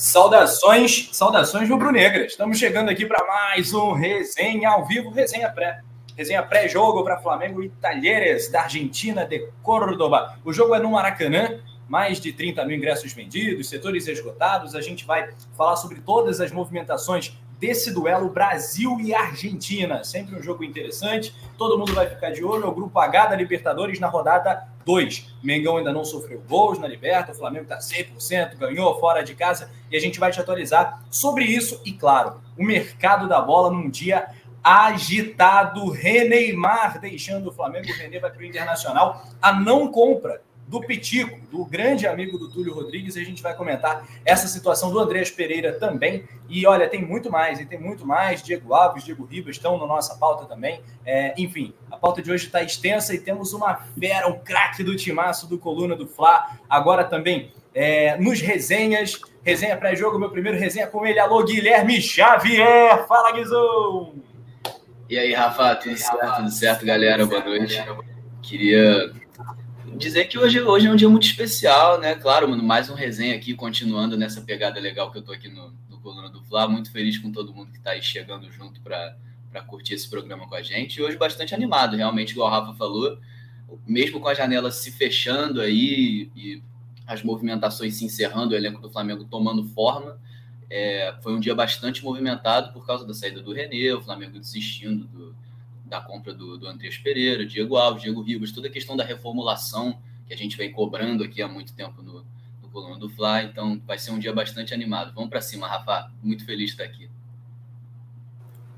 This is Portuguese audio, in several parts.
Saudações, saudações rubro-negras. Estamos chegando aqui para mais um resenha ao vivo, resenha pré. Resenha pré-jogo para Flamengo e Talheres da Argentina de Córdoba. O jogo é no Maracanã, mais de 30 mil ingressos vendidos, setores esgotados. A gente vai falar sobre todas as movimentações desse duelo Brasil e Argentina. Sempre um jogo interessante. Todo mundo vai ficar de olho. É o grupo H da Libertadores na rodada 2. Mengão ainda não sofreu gols na Liberta. O Flamengo está 100%, ganhou fora de casa. E a gente vai te atualizar sobre isso. E, claro, o mercado da bola num dia agitado. Reneymar deixando o Flamengo. O vai para o Internacional. A não compra do Pitico, do grande amigo do Túlio Rodrigues, e a gente vai comentar essa situação do Andrés Pereira também. E olha, tem muito mais, e tem muito mais. Diego Alves, Diego Ribas estão na nossa pauta também. É, enfim, a pauta de hoje está extensa e temos uma fera, um craque do timaço do Coluna do Fla. Agora também é, nos resenhas, resenha pré-jogo, meu primeiro resenha com ele. Alô, Guilherme Xavier. Fala, Guizão! E aí, Rafa, tudo certo? Tudo certo, galera? Boa noite. Queria dizer que hoje, hoje é um dia muito especial, né? Claro, mano, mais um resenha aqui, continuando nessa pegada legal que eu tô aqui no, no Coluna do Fla. Muito feliz com todo mundo que tá aí chegando junto para curtir esse programa com a gente. E hoje bastante animado, realmente, igual o Rafa falou. Mesmo com a janela se fechando aí e as movimentações se encerrando, o elenco do Flamengo tomando forma, é, foi um dia bastante movimentado por causa da saída do Renê, o Flamengo desistindo do, da compra do, do Andrés Pereira, Diego Alves, Diego Ribas, toda a questão da reformulação que a gente vem cobrando aqui há muito tempo no, no Coluna do Fly. Então vai ser um dia bastante animado. Vamos para cima, Rafa. Muito feliz de estar aqui.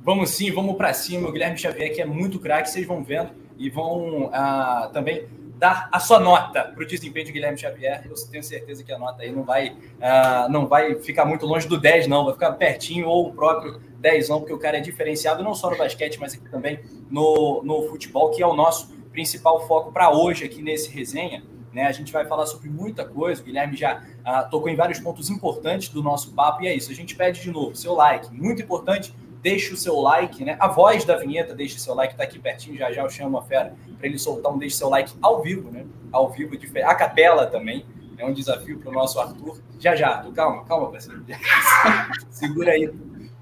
Vamos sim, vamos para cima. O Guilherme Xavier, que é muito craque, vocês vão vendo e vão ah, também dar a sua nota para o desempenho de Guilherme Xavier. Eu tenho certeza que a nota aí não vai, ah, não vai ficar muito longe do 10, não, vai ficar pertinho ou o próprio 10, não, porque o cara é diferenciado não só no basquete, mas aqui também no, no futebol, que é o nosso principal foco para hoje aqui nesse resenha. Né? A gente vai falar sobre muita coisa. O Guilherme já ah, tocou em vários pontos importantes do nosso papo, e é isso. A gente pede de novo seu like, muito importante. Deixe o seu like, né? A voz da vinheta, deixe seu like, tá aqui pertinho. Já já eu chamo a fera para ele soltar um deixe seu like ao vivo, né? Ao vivo, a capela também. É um desafio para o nosso Arthur. Já já, calma, calma, parceiro. Segura aí.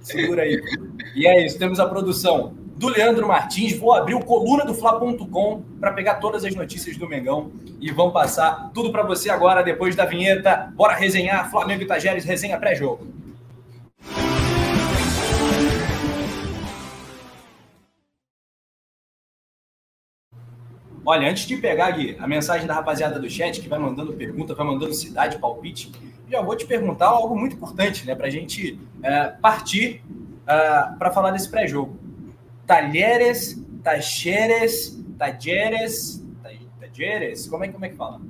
Segura aí. E é isso, temos a produção do Leandro Martins. Vou abrir o coluna do Fla.com para pegar todas as notícias do Mengão e vamos passar tudo para você agora, depois da vinheta. Bora resenhar Flamengo e Tajeres, resenha pré-jogo. Olha, antes de pegar a mensagem da rapaziada do chat, que vai mandando pergunta, vai mandando cidade, palpite, já vou te perguntar algo muito importante, né? Para a gente é, partir é, para falar desse pré-jogo. Talheres, Tacheres, Tajeres, Tajeres, como é, como é que fala?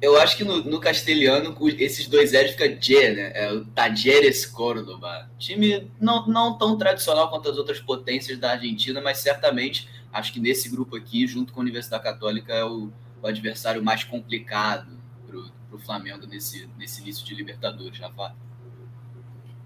Eu acho que no, no castelhano esses dois L's fica G, né? É o Tajeres Córdoba. Time não, não tão tradicional quanto as outras potências da Argentina, mas certamente acho que nesse grupo aqui, junto com a Universidade Católica, é o, o adversário mais complicado para o Flamengo nesse, nesse início de Libertadores, Rafa.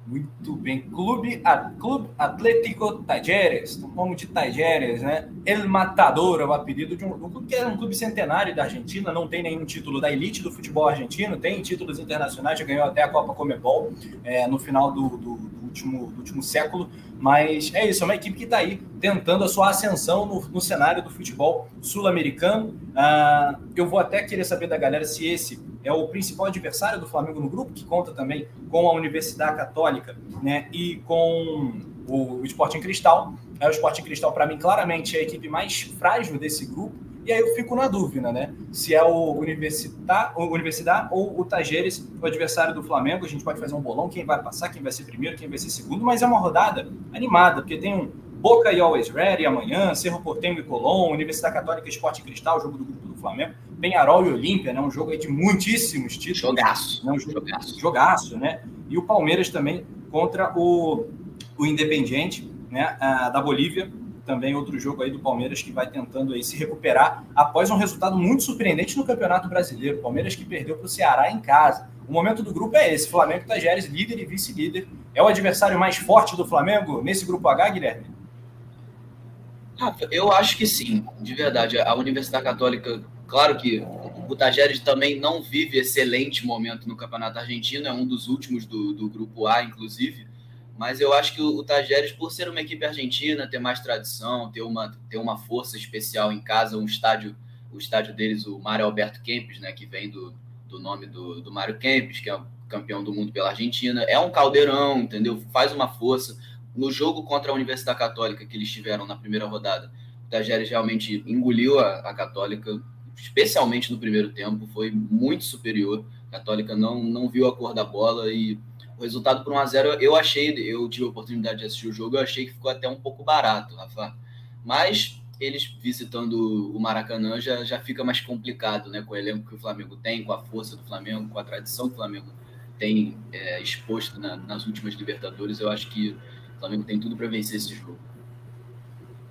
Muito bem. Clube, a, Clube Atlético Tajeres, nome de Tajeres, né? El Matador é o apelido de um, um, clube que é um clube centenário da Argentina, não tem nenhum título da elite do futebol argentino, tem títulos internacionais, já ganhou até a Copa Comebol é, no final do, do, último, do último século, mas é isso, é uma equipe que está aí tentando a sua ascensão no, no cenário do futebol sul-americano. Ah, eu vou até querer saber da galera se esse é o principal adversário do Flamengo no grupo, que conta também com a Universidade Católica né, e com o, o Sporting Cristal. É, o Sporting Cristal, para mim, claramente é a equipe mais frágil desse grupo. E aí eu fico na dúvida, né? Se é o Universidade, o Universidade ou o Tajeres, o adversário do Flamengo. A gente pode fazer um bolão, quem vai passar, quem vai ser primeiro, quem vai ser segundo, mas é uma rodada animada, porque tem um Boca e Always Ready amanhã, Cerro Portenho e Colón, Universidade Católica Esporte Cristal, jogo do grupo do Flamengo Penharol e Olímpia, né? Um jogo de muitíssimos títulos. Jogaço. Né? Um jogo, jogaço. Jogaço, né? E o Palmeiras também contra o, o Independiente, né? Ah, da Bolívia. Também outro jogo aí do Palmeiras que vai tentando aí se recuperar após um resultado muito surpreendente no Campeonato Brasileiro. Palmeiras que perdeu para o Ceará em casa. O momento do grupo é esse: Flamengo Tajeres, líder e vice-líder. É o adversário mais forte do Flamengo nesse grupo H, Guilherme? Rafa, eu acho que sim, de verdade. A Universidade Católica, claro que o Tajeres também não vive excelente momento no Campeonato Argentino, é um dos últimos do, do grupo A, inclusive. Mas eu acho que o, o Tajeres, por ser uma equipe argentina, ter mais tradição, ter uma, ter uma força especial em casa, um estádio, o estádio deles, o Mário Alberto Kempes, né, que vem do, do nome do, do Mário Kempes, que é campeão do mundo pela Argentina, é um caldeirão, entendeu? Faz uma força no jogo contra a Universidade Católica que eles tiveram na primeira rodada, o Tajeres realmente engoliu a, a Católica, especialmente no primeiro tempo, foi muito superior. A Católica não, não viu a cor da bola e o resultado por 1 a 0 eu achei, eu tive a oportunidade de assistir o jogo, eu achei que ficou até um pouco barato, Rafa. Mas eles visitando o Maracanã já, já fica mais complicado, né? Com o elenco que o Flamengo tem, com a força do Flamengo, com a tradição que o Flamengo tem é, exposto na, nas últimas Libertadores, eu acho que Flamengo tem tudo para vencer esse jogo.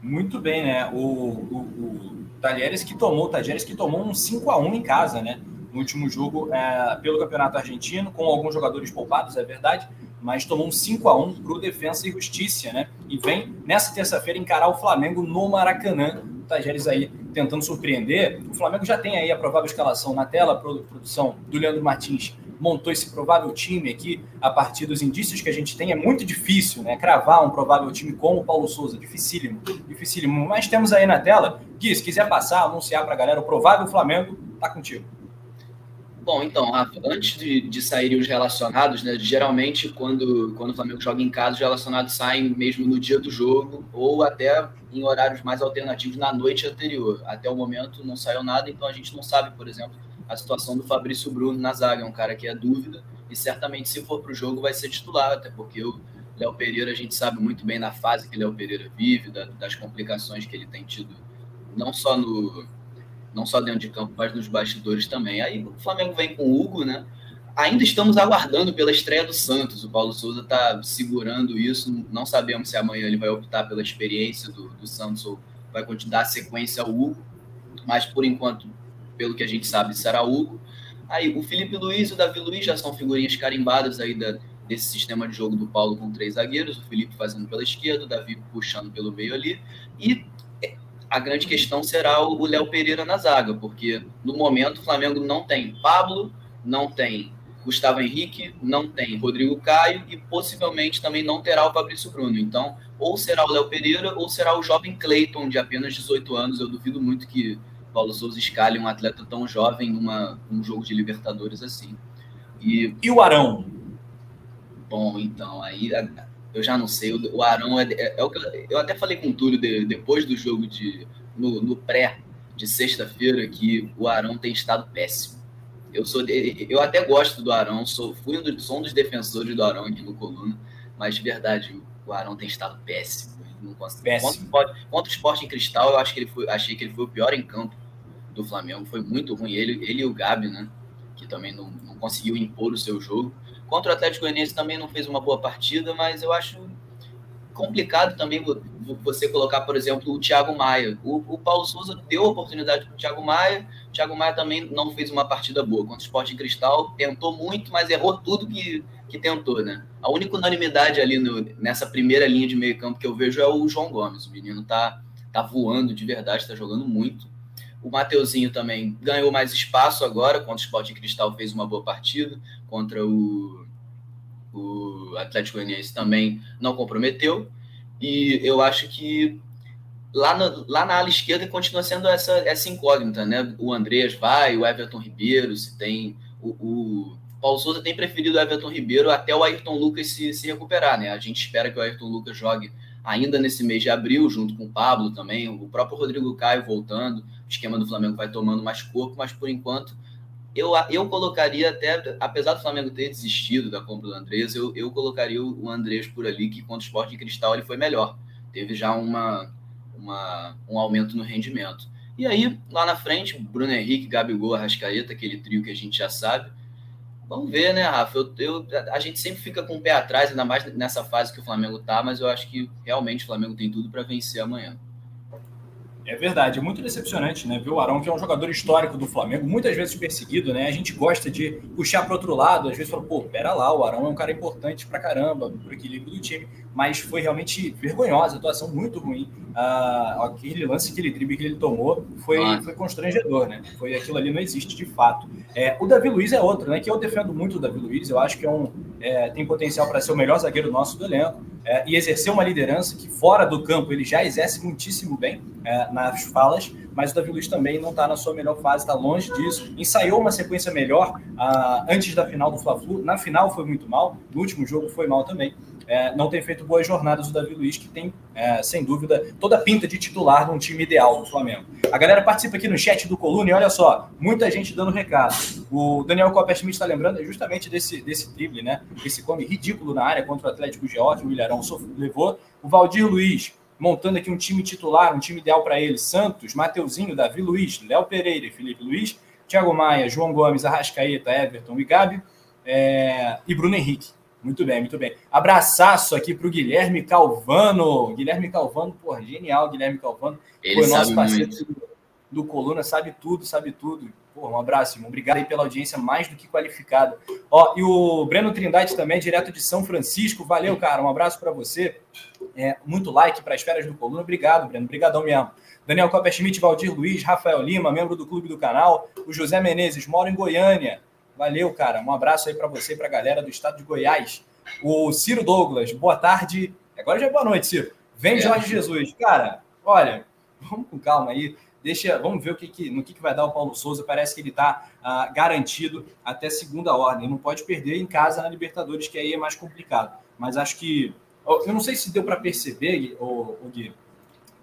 Muito bem, né? O, o, o Talheres que tomou, o Talheres que tomou um 5 a 1 em casa, né? No último jogo é, pelo Campeonato Argentino, com alguns jogadores poupados, é verdade, mas tomou um 5 a 1 para o Defensa e Justiça, né? E vem nessa terça-feira encarar o Flamengo no Maracanã. O Tajeres aí tentando surpreender. O Flamengo já tem aí a provável escalação na tela, produção do Leandro Martins montou esse provável time aqui a partir dos indícios que a gente tem. É muito difícil, né? Cravar um provável time como o Paulo Souza, dificílimo, dificílimo. Mas temos aí na tela, Gui, se quiser passar, anunciar para a galera o provável Flamengo, tá contigo. Bom, então, Rafa, antes de, de saírem os relacionados, né? Geralmente, quando, quando o Flamengo joga em casa, os relacionados saem mesmo no dia do jogo ou até em horários mais alternativos na noite anterior. Até o momento não saiu nada, então a gente não sabe, por exemplo, a situação do Fabrício Bruno na zaga. É um cara que é dúvida e certamente, se for para o jogo, vai ser titular, até porque o Léo Pereira, a gente sabe muito bem na fase que Léo Pereira vive, da, das complicações que ele tem tido, não só no não só dentro de campo, mas nos bastidores também. Aí o Flamengo vem com o Hugo, né? Ainda estamos aguardando pela estreia do Santos. O Paulo Souza está segurando isso. Não sabemos se amanhã ele vai optar pela experiência do, do Santos ou vai continuar a sequência ao Hugo. Mas por enquanto pelo que a gente sabe, será Hugo. Aí o Felipe Luiz e o Davi Luiz já são figurinhas carimbadas aí da, desse sistema de jogo do Paulo com três zagueiros, o Felipe fazendo pela esquerda, o Davi puxando pelo meio ali. E a grande questão será o Léo Pereira na zaga, porque no momento o Flamengo não tem Pablo, não tem Gustavo Henrique, não tem Rodrigo Caio e possivelmente também não terá o Fabrício Bruno. Então, ou será o Léo Pereira ou será o jovem Cleiton, de apenas 18 anos. Eu duvido muito que Paulo Souza escalhe um atleta tão jovem numa, num jogo de Libertadores assim. E, e o Arão? Bom, então, aí eu já não sei. O Arão é, é, é o que eu, eu, até falei com o Túlio de, depois do jogo de no, no pré de sexta-feira que o Arão tem estado péssimo. Eu sou eu até gosto do Arão, sou fui um, do, sou um dos defensores do Arão aqui no coluna, mas de verdade o Arão tem estado péssimo. Não péssimo. Contra, contra o Sport em Cristal, eu acho que ele foi, achei que ele foi o pior em campo do Flamengo. Foi muito ruim. Ele, ele e o Gabi, né? Que também não, não conseguiu impor o seu jogo. Contra o Atlético Goianiense também não fez uma boa partida, mas eu acho complicado também você colocar, por exemplo, o Thiago Maia. O, o Paulo Souza deu oportunidade para o Thiago Maia. O Thiago Maia também não fez uma partida boa. Contra o Sport em Cristal, tentou muito, mas errou tudo que, que tentou, né? A única unanimidade ali no, nessa primeira linha de meio campo que eu vejo é o João Gomes. O menino tá, tá voando de verdade, tá jogando muito. O Mateuzinho também ganhou mais espaço agora, contra o Sport Cristal fez uma boa partida, contra o, o Atlético Goianiense também não comprometeu. E eu acho que lá, no, lá na ala esquerda continua sendo essa, essa incógnita, né? O Andreas vai, o Everton Ribeiro, se tem. O, o Paulo Souza tem preferido o Everton Ribeiro até o Ayrton Lucas se, se recuperar, né? A gente espera que o Ayrton Lucas jogue ainda nesse mês de abril, junto com o Pablo também, o próprio Rodrigo Caio voltando esquema do Flamengo vai tomando mais corpo, mas por enquanto eu, eu colocaria até, apesar do Flamengo ter desistido da compra do Andrés, eu, eu colocaria o Andrés por ali, que contra o Sport de Cristal ele foi melhor. Teve já uma, uma, um aumento no rendimento. E aí, lá na frente, Bruno Henrique, Gabigol, Arrascaeta, aquele trio que a gente já sabe. Vamos ver, né, Rafa? Eu, eu, a gente sempre fica com o pé atrás, ainda mais nessa fase que o Flamengo tá, mas eu acho que realmente o Flamengo tem tudo para vencer amanhã. É verdade, é muito decepcionante, né? Ver o Arão, que é um jogador histórico do Flamengo, muitas vezes perseguido, né? A gente gosta de puxar para outro lado, às vezes fala, pô, pera lá, o Arão é um cara importante para caramba, pro equilíbrio do time, mas foi realmente vergonhosa, atuação muito ruim. Ah, aquele lance, aquele drible que ele tomou foi, foi constrangedor, né? Foi aquilo ali não existe de fato. É, o Davi Luiz é outro, né? Que eu defendo muito o Davi Luiz, eu acho que é um, é, tem potencial para ser o melhor zagueiro nosso do elenco é, e exercer uma liderança que fora do campo ele já exerce muitíssimo bem é, nas falas, mas o Davi Luiz também não está na sua melhor fase, está longe disso. Ensaiou uma sequência melhor ah, antes da final do Fla-Flu, na final foi muito mal, no último jogo foi mal também. É, não tem feito boas jornadas o Davi Luiz, que tem, é, sem dúvida, toda a pinta de titular num time ideal do Flamengo. A galera participa aqui no chat do Coluna e olha só, muita gente dando recado. O Daniel Copper-Schmidt está lembrando é justamente desse, desse drible, né? Esse come ridículo na área contra o Atlético George, o Ilharão levou. O Valdir Luiz, montando aqui um time titular, um time ideal para ele. Santos, Mateuzinho, Davi Luiz, Léo Pereira e Felipe Luiz, Thiago Maia, João Gomes, Arrascaeta, Everton e Gabi, é, e Bruno Henrique. Muito bem, muito bem. Abraçaço aqui para o Guilherme Calvano. Guilherme Calvano, porra, genial, Guilherme Calvano. Ele foi nosso parceiro do, do, Coluna, sabe tudo, sabe tudo. Porra, um abraço, irmão. Obrigado aí pela audiência mais do que qualificada. Ó, e o Breno Trindade também, direto de São Francisco. Valeu, cara. Um abraço para você. É, muito like para as feras do Coluna. Obrigado, Breno. Obrigadão mesmo. Daniel Copper-Schmidt, Valdir Luiz, Rafael Lima, membro do clube do canal. O José Menezes, mora em Goiânia. Valeu, cara. Um abraço aí para você e para a galera do estado de Goiás. O Ciro Douglas, boa tarde. Agora já é boa noite, Ciro. Vem é. Jorge Jesus. Cara, olha, vamos com calma aí. Deixa, vamos ver o que, que no que, que vai dar o Paulo Souza. Parece que ele está uh, garantido até segunda ordem. Não pode perder em casa na Libertadores, que aí é mais complicado. Mas acho que. Eu não sei se deu para perceber, o, Gui,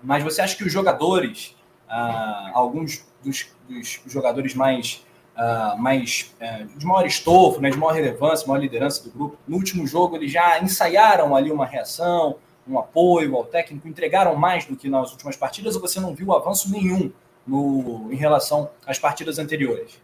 mas você acha que os jogadores, uh, alguns dos, dos jogadores mais uh, mais uh, de maior estofo, né, de maior relevância, maior liderança do grupo. No último jogo, eles já ensaiaram ali uma reação, um apoio ao técnico, entregaram mais do que nas últimas partidas, ou você não viu avanço nenhum no, em relação às partidas anteriores?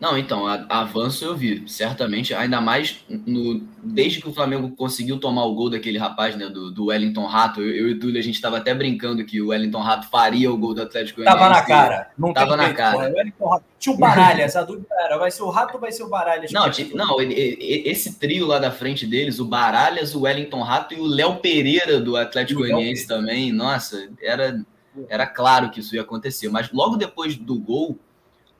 Não, então, a, avanço eu vi, certamente, ainda mais no, desde que o Flamengo conseguiu tomar o gol daquele rapaz, né, do, do Wellington Rato, eu, eu e o Túlio, a gente estava até brincando que o Wellington Rato faria o gol do Atlético Tava na cara, não tava na cara. Rato, tinha o Baralha, essa dúvida era, vai ser o Rato ou vai ser o Baralhas? Não, não esse trio lá da frente deles, o Baralhas, o Wellington Rato e o Léo Pereira do Atlético Goianiense também, nossa, era, era claro que isso ia acontecer, mas logo depois do gol,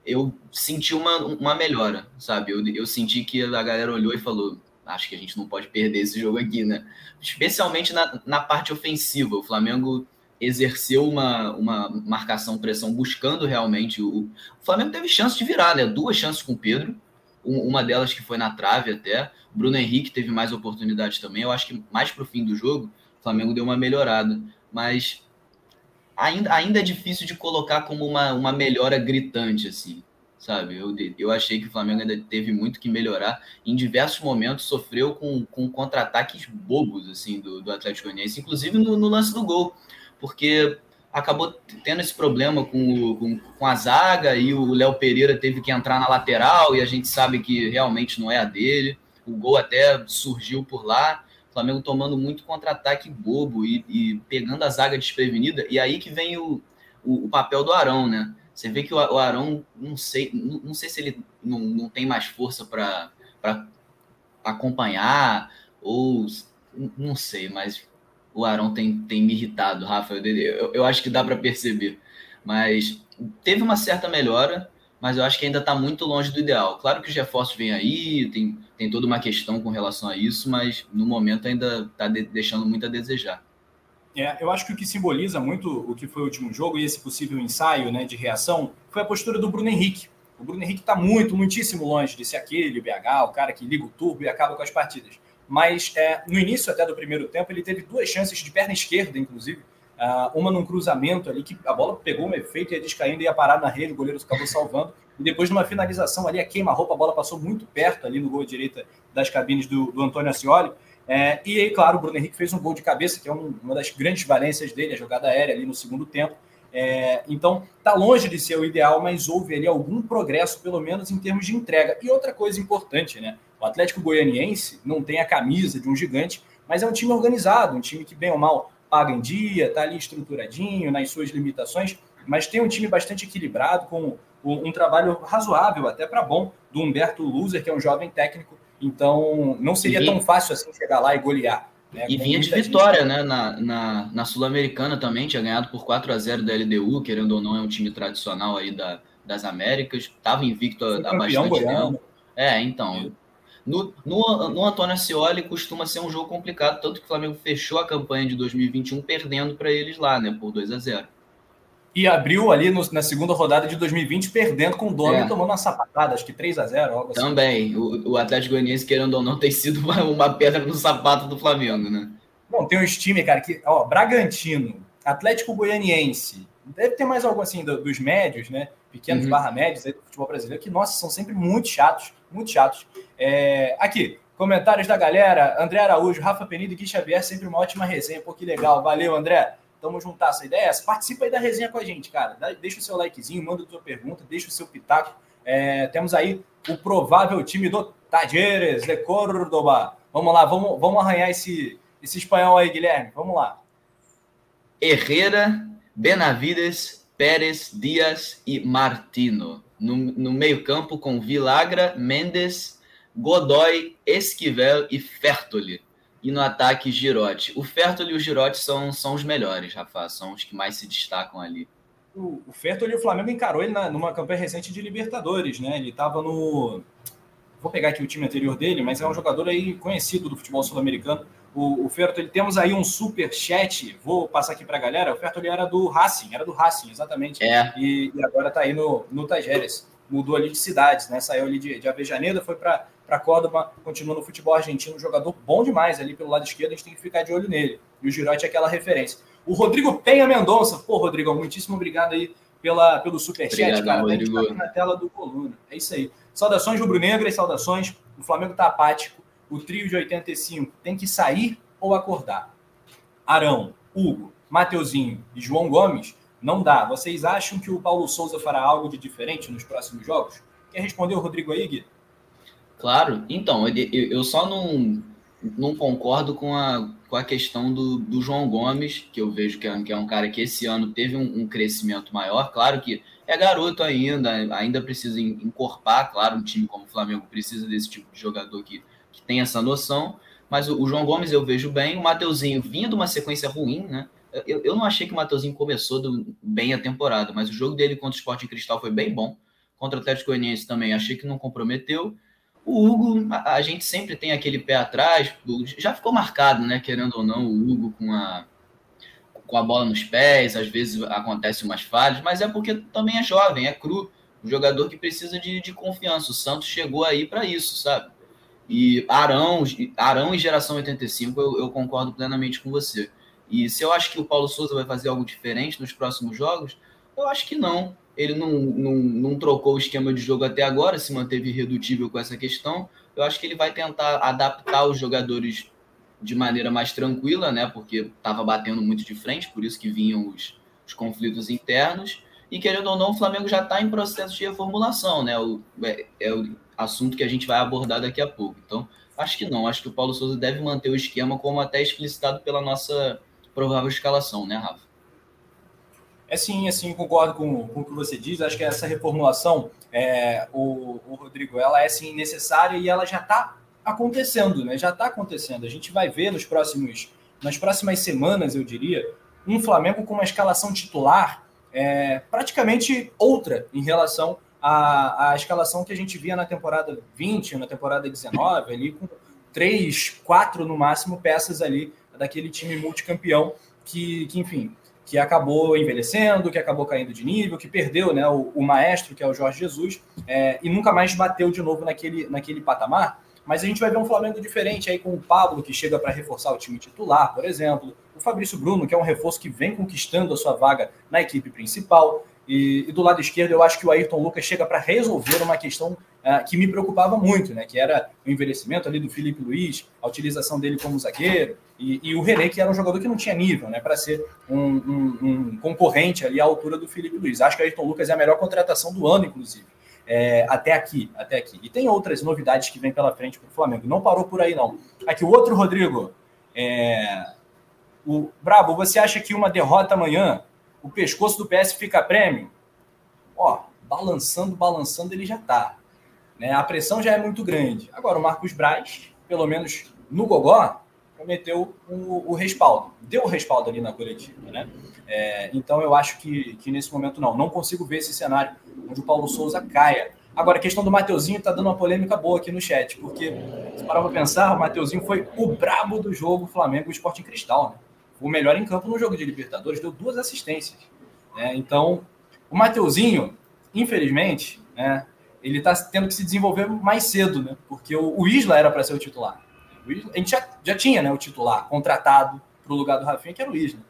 eu senti uma, uma melhora, sabe? Eu, eu senti que a galera olhou e falou: acho que a gente não pode perder esse jogo aqui, né? Especialmente na, na parte ofensiva. O Flamengo exerceu uma, uma marcação pressão buscando realmente o, o Flamengo teve chance de virar, né? Duas chances com o Pedro, uma delas que foi na trave até. Bruno Henrique teve mais oportunidades também. Eu acho que mais para o fim do jogo, o Flamengo deu uma melhorada, mas ainda, ainda é difícil de colocar como uma, uma melhora gritante, assim, sabe? Eu, eu achei que o Flamengo ainda teve muito que melhorar. Em diversos momentos sofreu com, com contra-ataques bobos, assim, do, do Atlético Goianiense, inclusive no, no, lance do gol, porque acabou tendo esse problema com, com, com a zaga e o Léo Pereira teve que entrar na lateral e a gente sabe que realmente não é a dele. O gol até surgiu por lá. Flamengo tomando muito contra-ataque bobo e, e, pegando a zaga desprevenida. E aí que vem o, o, o papel do Arão, né? Você vê que o, o Arão, não sei, não, não, sei se ele não, não tem mais força para acompanhar, ou não sei, mas o Arão tem, tem me irritado, Rafa. Eu, eu, eu acho que dá para perceber. Mas teve uma certa melhora, mas eu acho que ainda está muito longe do ideal. Claro que os reforços vêm aí, tem, tem toda uma questão com relação a isso, mas no momento ainda está de, deixando muito a desejar. É, eu acho que o que simboliza muito o que foi o último jogo e esse possível ensaio né, de reação foi a postura do Bruno Henrique. O Bruno Henrique está muito, muitíssimo longe de ser aquele, BH, o cara que liga o turbo e acaba com as partidas. Mas é, no início até do primeiro tempo, ele teve duas chances de perna esquerda, inclusive, Uh, uma num cruzamento ali que a bola pegou um efeito ia descaindo e ia parar na rede, o goleiro acabou salvando. E depois, numa finalização ali, a queima-roupa, a bola passou muito perto ali no gol direita das cabines do, do Antônio Ascioli. É, e aí, claro, o Bruno Henrique fez um gol de cabeça, que é um, uma das grandes valências dele, a jogada aérea ali no segundo tempo. É, então, está longe de ser o ideal, mas houve ali algum progresso, pelo menos em termos de entrega. E outra coisa importante, né? O Atlético Goianiense não tem a camisa de um gigante, mas é um time organizado, um time que, bem ou mal, paga em dia, está ali estruturadinho nas suas limitações, mas tem um time bastante equilibrado, com um, trabalho razoável, até para bom, do Humberto Luzer, que é um jovem técnico. Então, não seria tão fácil assim chegar lá e golear. Né? E vinha de vitória, gente... né? Na, na, na Sul-Americana também, tinha ganhado por 4 a 0 da LDU, querendo ou não, é um time tradicional aí da, das Américas. Estava invicto há bastante tempo. É, então. No, no, no Antônio Ascioli costuma ser um jogo complicado, tanto que o Flamengo fechou a campanha de 2021 perdendo para eles lá, né? Por 2 a 0 e abriu ali no, na segunda rodada de 2020 perdendo com o Domi é. tomando uma sapatada, acho que 3 a 0 algo assim. Também, o, o Atlético Goianiense, querendo ou não, tem sido uma, uma, pedra no sapato do Flamengo, né? Bom, tem uns times, cara, que, ó, Bragantino, Atlético Goianiense, deve ter mais algo assim do, dos médios, né? Pequenos uhum. barra médios aí do futebol brasileiro, que, nossa, são sempre muito chatos, muito chatos. É, aqui, comentários da galera, André Araújo, Rafa Penido e Gui Xavier, sempre uma ótima resenha, pô, que legal, valeu, André. Tamo juntar essa ideia. Participa aí da resenha com a gente, cara. Deixa o seu likezinho, manda a tua pergunta, deixa o seu pitaco. É, temos aí o provável time do Tajeres de Córdoba. Vamos lá, vamos, vamos arranhar esse, esse espanhol aí, Guilherme. Vamos lá. Herrera, Benavides, Pérez, Dias e Martino. No, no meio-campo com Vilagra, Mendes, Godoy, Esquivel e Fertoli e no ataque Girotti. O Fertoli e o Girotti são, são os melhores, Rafa, são os que mais se destacam ali. O, o Fertoli, o Flamengo encarou ele na, numa campanha recente de Libertadores, né? Ele estava no. Vou pegar aqui o time anterior dele, mas é um jogador aí conhecido do futebol sul-americano. O, o Fertoli, temos aí um super chat, vou passar aqui para a galera. O Fertoli era do Racing, era do Racing, exatamente. É. E, e agora está aí no, no Tajeres. Mudou ali de cidades, né? Saiu ali de, de Avejaneda, foi para Córdoba, continua no futebol argentino, um jogador bom demais ali pelo lado esquerdo, a gente tem que ficar de olho nele. E o Girotti é aquela referência. O Rodrigo Penha Mendonça, pô, Rodrigo, muitíssimo obrigado aí pela, pelo superchat, cara. A gente tá na tela do Coluna. É isso aí. Saudações rubro-negras, saudações. O Flamengo tá apático. O trio de 85 tem que sair ou acordar. Arão, Hugo, Mateuzinho e João Gomes, não dá. Vocês acham que o Paulo Souza fará algo de diferente nos próximos jogos? Quer responder o Rodrigo aí, Gui? Claro, então, eu só não, não concordo com a, com a questão do, do João Gomes, que eu vejo que é, que é um cara que esse ano teve um, um, crescimento maior. Claro que é garoto ainda, ainda precisa encorpar. Claro, um time como o Flamengo precisa desse tipo de jogador que, que tem essa noção. Mas o, o João Gomes eu vejo bem. O Mateuzinho vinha de uma sequência ruim, né? Eu, eu não achei que o Mateuzinho começou do, bem a temporada, mas o jogo dele contra o Sport Cristal foi bem bom. Contra o Atlético Goianiense também achei que não comprometeu. O Hugo, a, gente sempre tem aquele pé atrás, já ficou marcado, né? Querendo ou não, o Hugo com a, com a bola nos pés, às vezes acontece umas falhas, mas é porque também é jovem, é cru, um jogador que precisa de, de confiança. O Santos chegou aí para isso, sabe? E Arão, Arão e geração 85, eu, eu concordo plenamente com você. E se eu acho que o Paulo Souza vai fazer algo diferente nos próximos jogos, eu acho que não ele não, não, não trocou o esquema de jogo até agora, se manteve irredutível com essa questão. Eu acho que ele vai tentar adaptar os jogadores de maneira mais tranquila, né? Porque estava batendo muito de frente, por isso que vinham os, os conflitos internos. E querendo ou não, o Flamengo já está em processo de reformulação, né? O, é, é, assunto que a gente vai abordar daqui a pouco. Então, acho que não. Acho que o Paulo Souza deve manter o esquema como até explicitado pela nossa provável escalação, né, Rafa? É sim, assim, concordo com, com o que você diz. Acho que essa reformulação, é, o, o Rodrigo, ela é sim necessária e ela já está acontecendo, né? Já está acontecendo. A gente vai ver nos próximos, nas próximas semanas, eu diria, um Flamengo com uma escalação titular é, praticamente outra em relação à, à escalação que a gente via na temporada 20, na temporada 19, ali com três, quatro no máximo peças ali daquele time multicampeão que, que enfim, que acabou envelhecendo, que acabou caindo de nível, que perdeu né, o, o maestro, que é o Jorge Jesus, é, e nunca mais bateu de novo naquele, naquele patamar. Mas a gente vai ver um Flamengo diferente aí com o Pablo, que chega para reforçar o time titular, por exemplo. O Fabrício Bruno, que é um reforço que vem conquistando a sua vaga na equipe principal. E, e, do lado esquerdo, eu acho que o Ayrton Lucas chega para resolver uma questão uh, que me preocupava muito, né? Que era o envelhecimento ali do Felipe Luiz, a utilização dele como zagueiro, e, e o René, que era um jogador que não tinha nível, né? Para ser um, um, um, concorrente ali à altura do Felipe Luiz. Acho que o Ayrton Lucas é a melhor contratação do ano, inclusive. É, até aqui, até aqui. E tem outras novidades que vem pela frente para o Flamengo. Não parou por aí, não. Aqui, o outro Rodrigo. É... O Brabo, você acha que uma derrota amanhã o pescoço do PS fica prêmio, ó, balançando, balançando, ele já está. Né? A pressão já é muito grande. Agora, o Marcos Braz, pelo menos no Gogó, prometeu o, o respaldo. Deu o respaldo ali na coletiva, né? É, então, eu acho que, que nesse momento não. Não consigo ver esse cenário onde o Paulo Souza caia. Agora, a questão do Mateuzinho está dando uma polêmica boa aqui no chat, porque, se parar para pensar, o Mateuzinho foi o brabo do jogo Flamengo Esporte em Cristal, né? O melhor em campo no jogo de Libertadores, deu duas assistências. Né? Então, o Mateuzinho, infelizmente, né, ele está tendo que se desenvolver mais cedo, né? porque o, o Isla era para ser o titular. O Isla, a gente já, já tinha né, o titular contratado para o lugar do Rafinha, que era o Isla.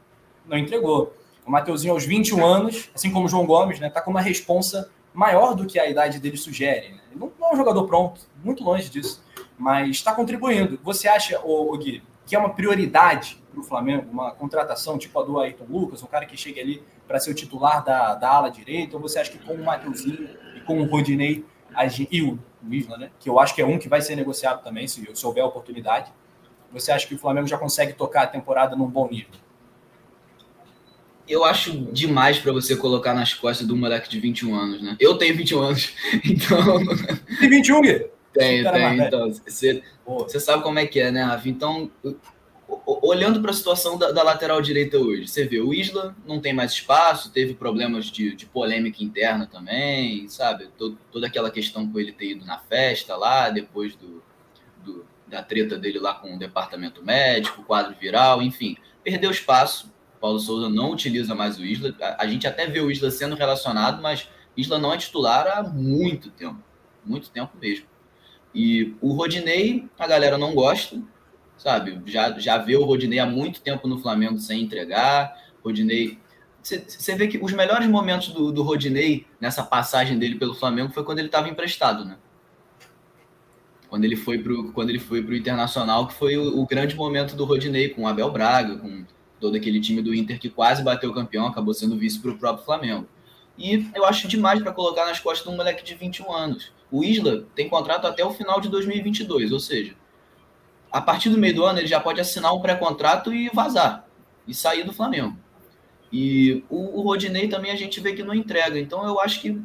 Não entregou. O Mateuzinho, aos 21 anos, assim como o João Gomes, está né, tá com uma responsa maior do que a idade dele sugere. Né? Ele não, é um jogador pronto, muito longe disso, mas está contribuindo. Você acha, ô Gui, que é uma prioridade para o Flamengo, uma contratação tipo a do Ayrton Lucas, um cara que chegue ali para ser o titular da, da ala direita, ou você acha que com o Mateuzinho e com o Rodinei e o Isla, né, que eu acho que é um que vai ser negociado também, se, se houver oportunidade, você acha que o Flamengo já consegue tocar a temporada num bom nível? eu acho demais para você colocar nas costas do moleque de 21 anos, né? Eu tenho 21 anos, então. Tem 21, Gui? Tenho, tenho. Então, você, você sabe como é que é, né, Rafa? Então, olhando para a situação da, da, lateral direita hoje, você vê o Isla não tem mais espaço, teve problemas de, de polêmica interna também, sabe? Todo, toda aquela questão com ele ter ido na festa lá, depois do, do, da treta dele lá com o departamento médico, quadro viral, enfim, perdeu espaço. Paulo Souza não utiliza mais o Isla. A, a gente até vê o Isla sendo relacionado, mas Isla não é titular há muito tempo, muito tempo mesmo. E o Rodinei, a galera não gosta, sabe? Já, já vê o Rodinei há muito tempo no Flamengo sem entregar. Rodinei. Você vê que os melhores momentos do, do Rodinei nessa passagem dele pelo Flamengo foi quando ele estava emprestado, né? Quando ele foi pro, quando ele foi pro Internacional, que foi o, o, grande momento do Rodinei com o Abel Braga, com todo aquele time do Inter que quase bateu campeão, acabou sendo vice para o próprio Flamengo. E eu acho demais para colocar nas costas de um moleque de 21 anos. O Isla tem contrato até o final de 2022, ou seja, a partir do meio do ano ele já pode assinar um pré-contrato e vazar e sair do Flamengo. E o, o Rodinei também a gente vê que não entrega. Então eu acho que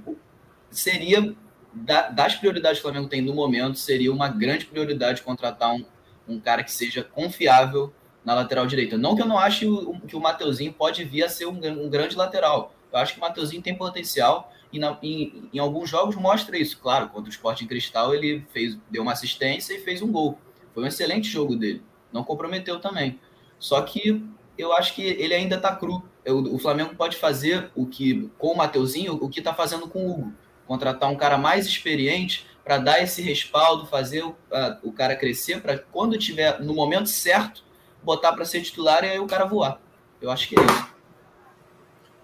seria das prioridades que o Flamengo tem no momento, seria uma grande prioridade contratar um, um cara que seja confiável na lateral direita. Não que eu não ache que o Mateuzinho pode vir a ser um, um grande lateral. Eu acho que o Mateuzinho tem potencial e na, em, em, alguns jogos mostra isso. Claro, contra o Sport em Cristal ele fez, deu uma assistência e fez um gol. Foi um excelente jogo dele. Não comprometeu também. Só que eu acho que ele ainda está cru. Eu, o Flamengo pode fazer o que com o Mateuzinho, o que está fazendo com o Hugo. Contratar um cara mais experiente para dar esse respaldo, fazer o, a, o cara crescer, para quando tiver no momento certo, botar para ser titular e aí o cara voar. Eu acho que é isso.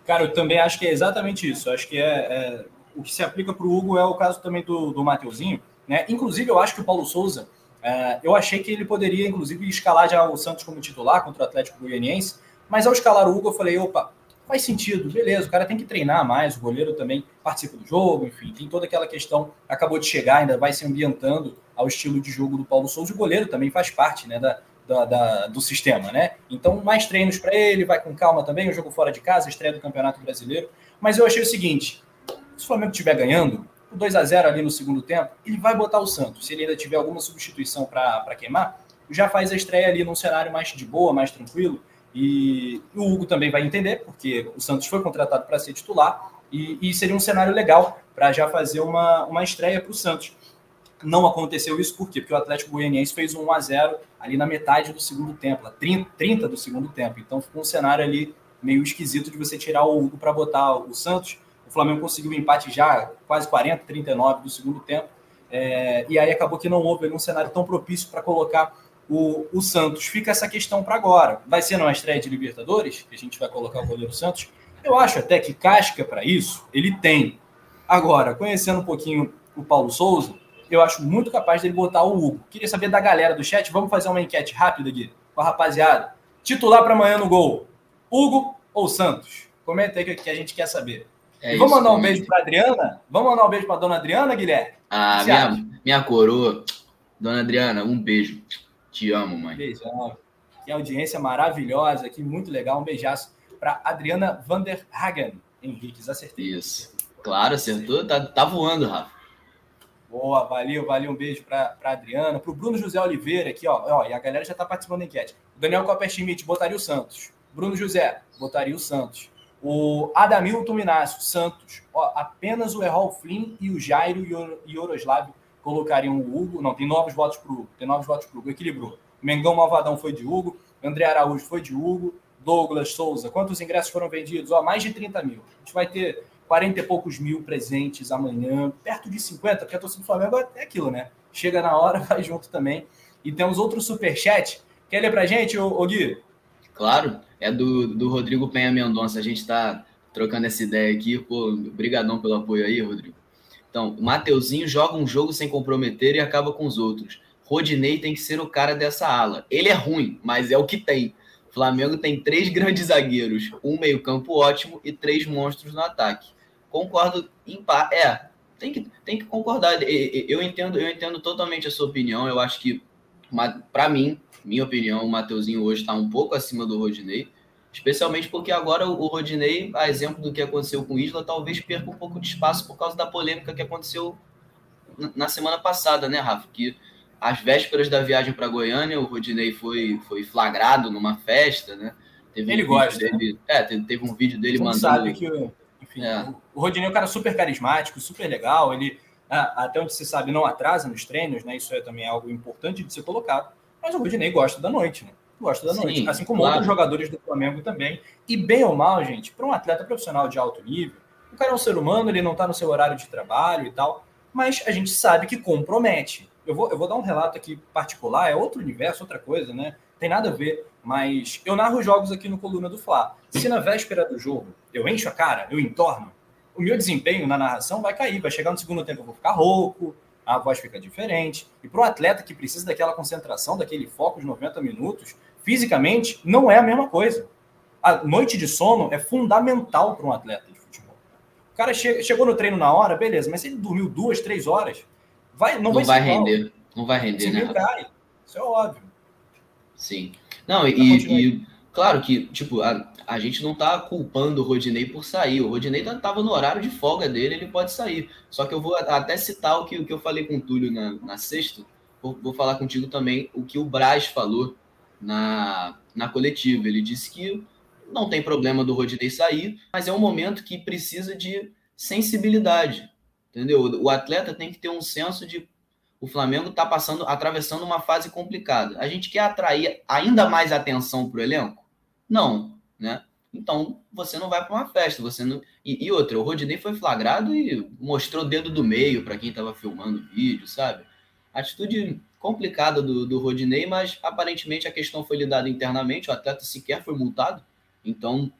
Cara, eu também acho que é exatamente isso. Eu acho que é, é, o que se aplica para o Hugo é o caso também do, do Mateuzinho. Né? Inclusive, eu acho que o Paulo Souza, é, eu achei que ele poderia, inclusive, escalar já o Santos como titular contra o Atlético Goianiense, mas ao escalar o Hugo, eu falei, opa, faz sentido, beleza, o cara tem que treinar mais, o goleiro também participa do jogo, enfim, tem toda aquela questão, acabou de chegar, ainda vai se ambientando ao estilo de jogo do Paulo Souza, o goleiro também faz parte né, da, da, da, do sistema, né? Então, mais treinos para ele, vai com calma também, o jogo fora de casa, estreia do Campeonato Brasileiro. Mas eu achei o seguinte: se o Flamengo estiver ganhando, o 2 a 0 ali no segundo tempo, ele vai botar o Santos. Se ele ainda tiver alguma substituição para queimar, já faz a estreia ali num cenário mais de boa, mais tranquilo. E o Hugo também vai entender, porque o Santos foi contratado para ser titular, e, e, seria um cenário legal para já fazer uma, uma estreia para o Santos. Não aconteceu isso por quê? Porque o Atlético Goianiense fez um 1 a 0 ali na metade do segundo tempo, 30, 30 do segundo tempo. Então ficou um cenário ali meio esquisito de você tirar o Hugo para botar o Santos. O Flamengo conseguiu um empate já quase 40, 39 do segundo tempo. É, e aí acabou que não houve um cenário tão propício para colocar o, o, Santos. Fica essa questão para agora. Vai ser numa estreia de Libertadores, que a gente vai colocar o goleiro Santos. Eu acho até que casca para isso ele tem. Agora, conhecendo um pouquinho o Paulo Souza, eu acho muito capaz dele botar o Hugo. Queria saber da galera do chat, vamos fazer uma enquete rápida aqui com a rapaziada. Titular para amanhã no gol, Hugo ou Santos? Comenta aí que a gente quer saber. É vamos mandar um beijo para Adriana? Vamos mandar um beijo para dona Adriana, Guilherme? Ah, minha, minha coroa. Dona Adriana, um beijo. Te amo, mãe. Beijão. Que audiência maravilhosa aqui, muito legal. Um beijaço para Adriana Vanderhagen. Henriques, acertei. Isso. Claro, acertou. Tá, tá voando, Rafa. Boa, valeu, valeu. Um beijo para Adriana. Para o Bruno José Oliveira aqui, ó, ó. E a galera já está participando da enquete. O Daniel Copper-Schmidt botaria o Santos. Bruno José botaria o Santos. O Adamilton Minácio, Santos. Ó, apenas o Errol Flynn e o Jairo Yoroslav colocariam o Hugo. Não, tem novos votos para o Hugo. Tem novos votos para o Hugo. Equilibrou. Mengão Malvadão foi de Hugo. André Araújo foi de Hugo. Douglas Souza. Quantos ingressos foram vendidos? Ó, mais de 30 mil. A gente vai ter 40 e poucos mil presentes amanhã, perto de 50, porque a torcida do Flamengo é aquilo, né? Chega na hora, vai junto também. E temos outro superchat. Quer ler pra gente, ô Gui? Claro, é do, do Rodrigo Penha Mendonça. A gente está trocando essa ideia aqui. Pô, brigadão pelo apoio aí, Rodrigo. Então, o Mateuzinho joga um jogo sem comprometer e acaba com os outros. Rodinei tem que ser o cara dessa ala. Ele é ruim, mas é o que tem. Flamengo tem três grandes zagueiros, um meio-campo ótimo e três monstros no ataque. Concordo em par. É, tem que, tem que concordar. Eu entendo, eu entendo totalmente a sua opinião. Eu acho que, para mim, minha opinião, o Mateuzinho hoje está um pouco acima do Rodinei. Especialmente porque agora o Rodinei, a exemplo do que aconteceu com o Isla, talvez perca um pouco de espaço por causa da polêmica que aconteceu na semana passada, né, Rafa? Que às vésperas da viagem para Goiânia, o Rodinei foi, foi flagrado numa festa, né? Teve Ele um gosta. Dele, né? É, teve, teve, um vídeo dele mandando. sabe que, enfim, é. o Rodinei é um cara super carismático, super legal. Ele, até onde se sabe, não atrasa nos treinos, né? Isso é também algo importante de ser colocado. Mas o Rodinei gosta da noite, né? Gosta da Sim, noite. Assim como claro. outros jogadores do Flamengo também. E bem ou mal, gente, para um atleta profissional de alto nível, o cara é um ser humano, ele não está no seu horário de trabalho e tal, mas a gente sabe que compromete. Eu vou, eu vou dar um relato aqui particular, é outro universo, outra coisa, né? Tem nada a ver, mas eu narro jogos aqui no Coluna do Fla. Se na véspera do jogo eu encho a cara, eu entorno, o meu desempenho na narração vai cair, vai chegar no segundo tempo, eu vou ficar rouco, a voz fica diferente. E para o atleta que precisa daquela concentração, daquele foco de 90 minutos, fisicamente, não é a mesma coisa. A noite de sono é fundamental para um atleta de futebol. O cara che chegou no treino na hora, beleza, mas se ele dormiu duas, três horas, vai, não, não vai, vai render. Não vai render, né? Cai. Isso é óbvio. Sim. Não, e, e, claro que, tipo, a, a gente não tá culpando o Rodinei por sair. O Rodinei tá, tava no horário de folga dele, ele pode sair. Só que eu vou até citar o que, o que eu falei com o Túlio na, na sexta. Vou, vou falar contigo também o que o Braz falou na, na coletiva. Ele disse que não tem problema do Rodinei sair, mas é um momento que precisa de sensibilidade. Entendeu? O atleta tem que ter um senso de o Flamengo está passando, atravessando uma fase complicada. A gente quer atrair ainda mais atenção para o elenco? Não né? Então você não vai para uma festa, você não. E, e, outra, o Rodinei foi flagrado e mostrou o dedo do meio para quem estava filmando o vídeo, sabe? Atitude complicada do, do Rodinei, mas aparentemente a questão foi lidada internamente, o atleta sequer foi multado, então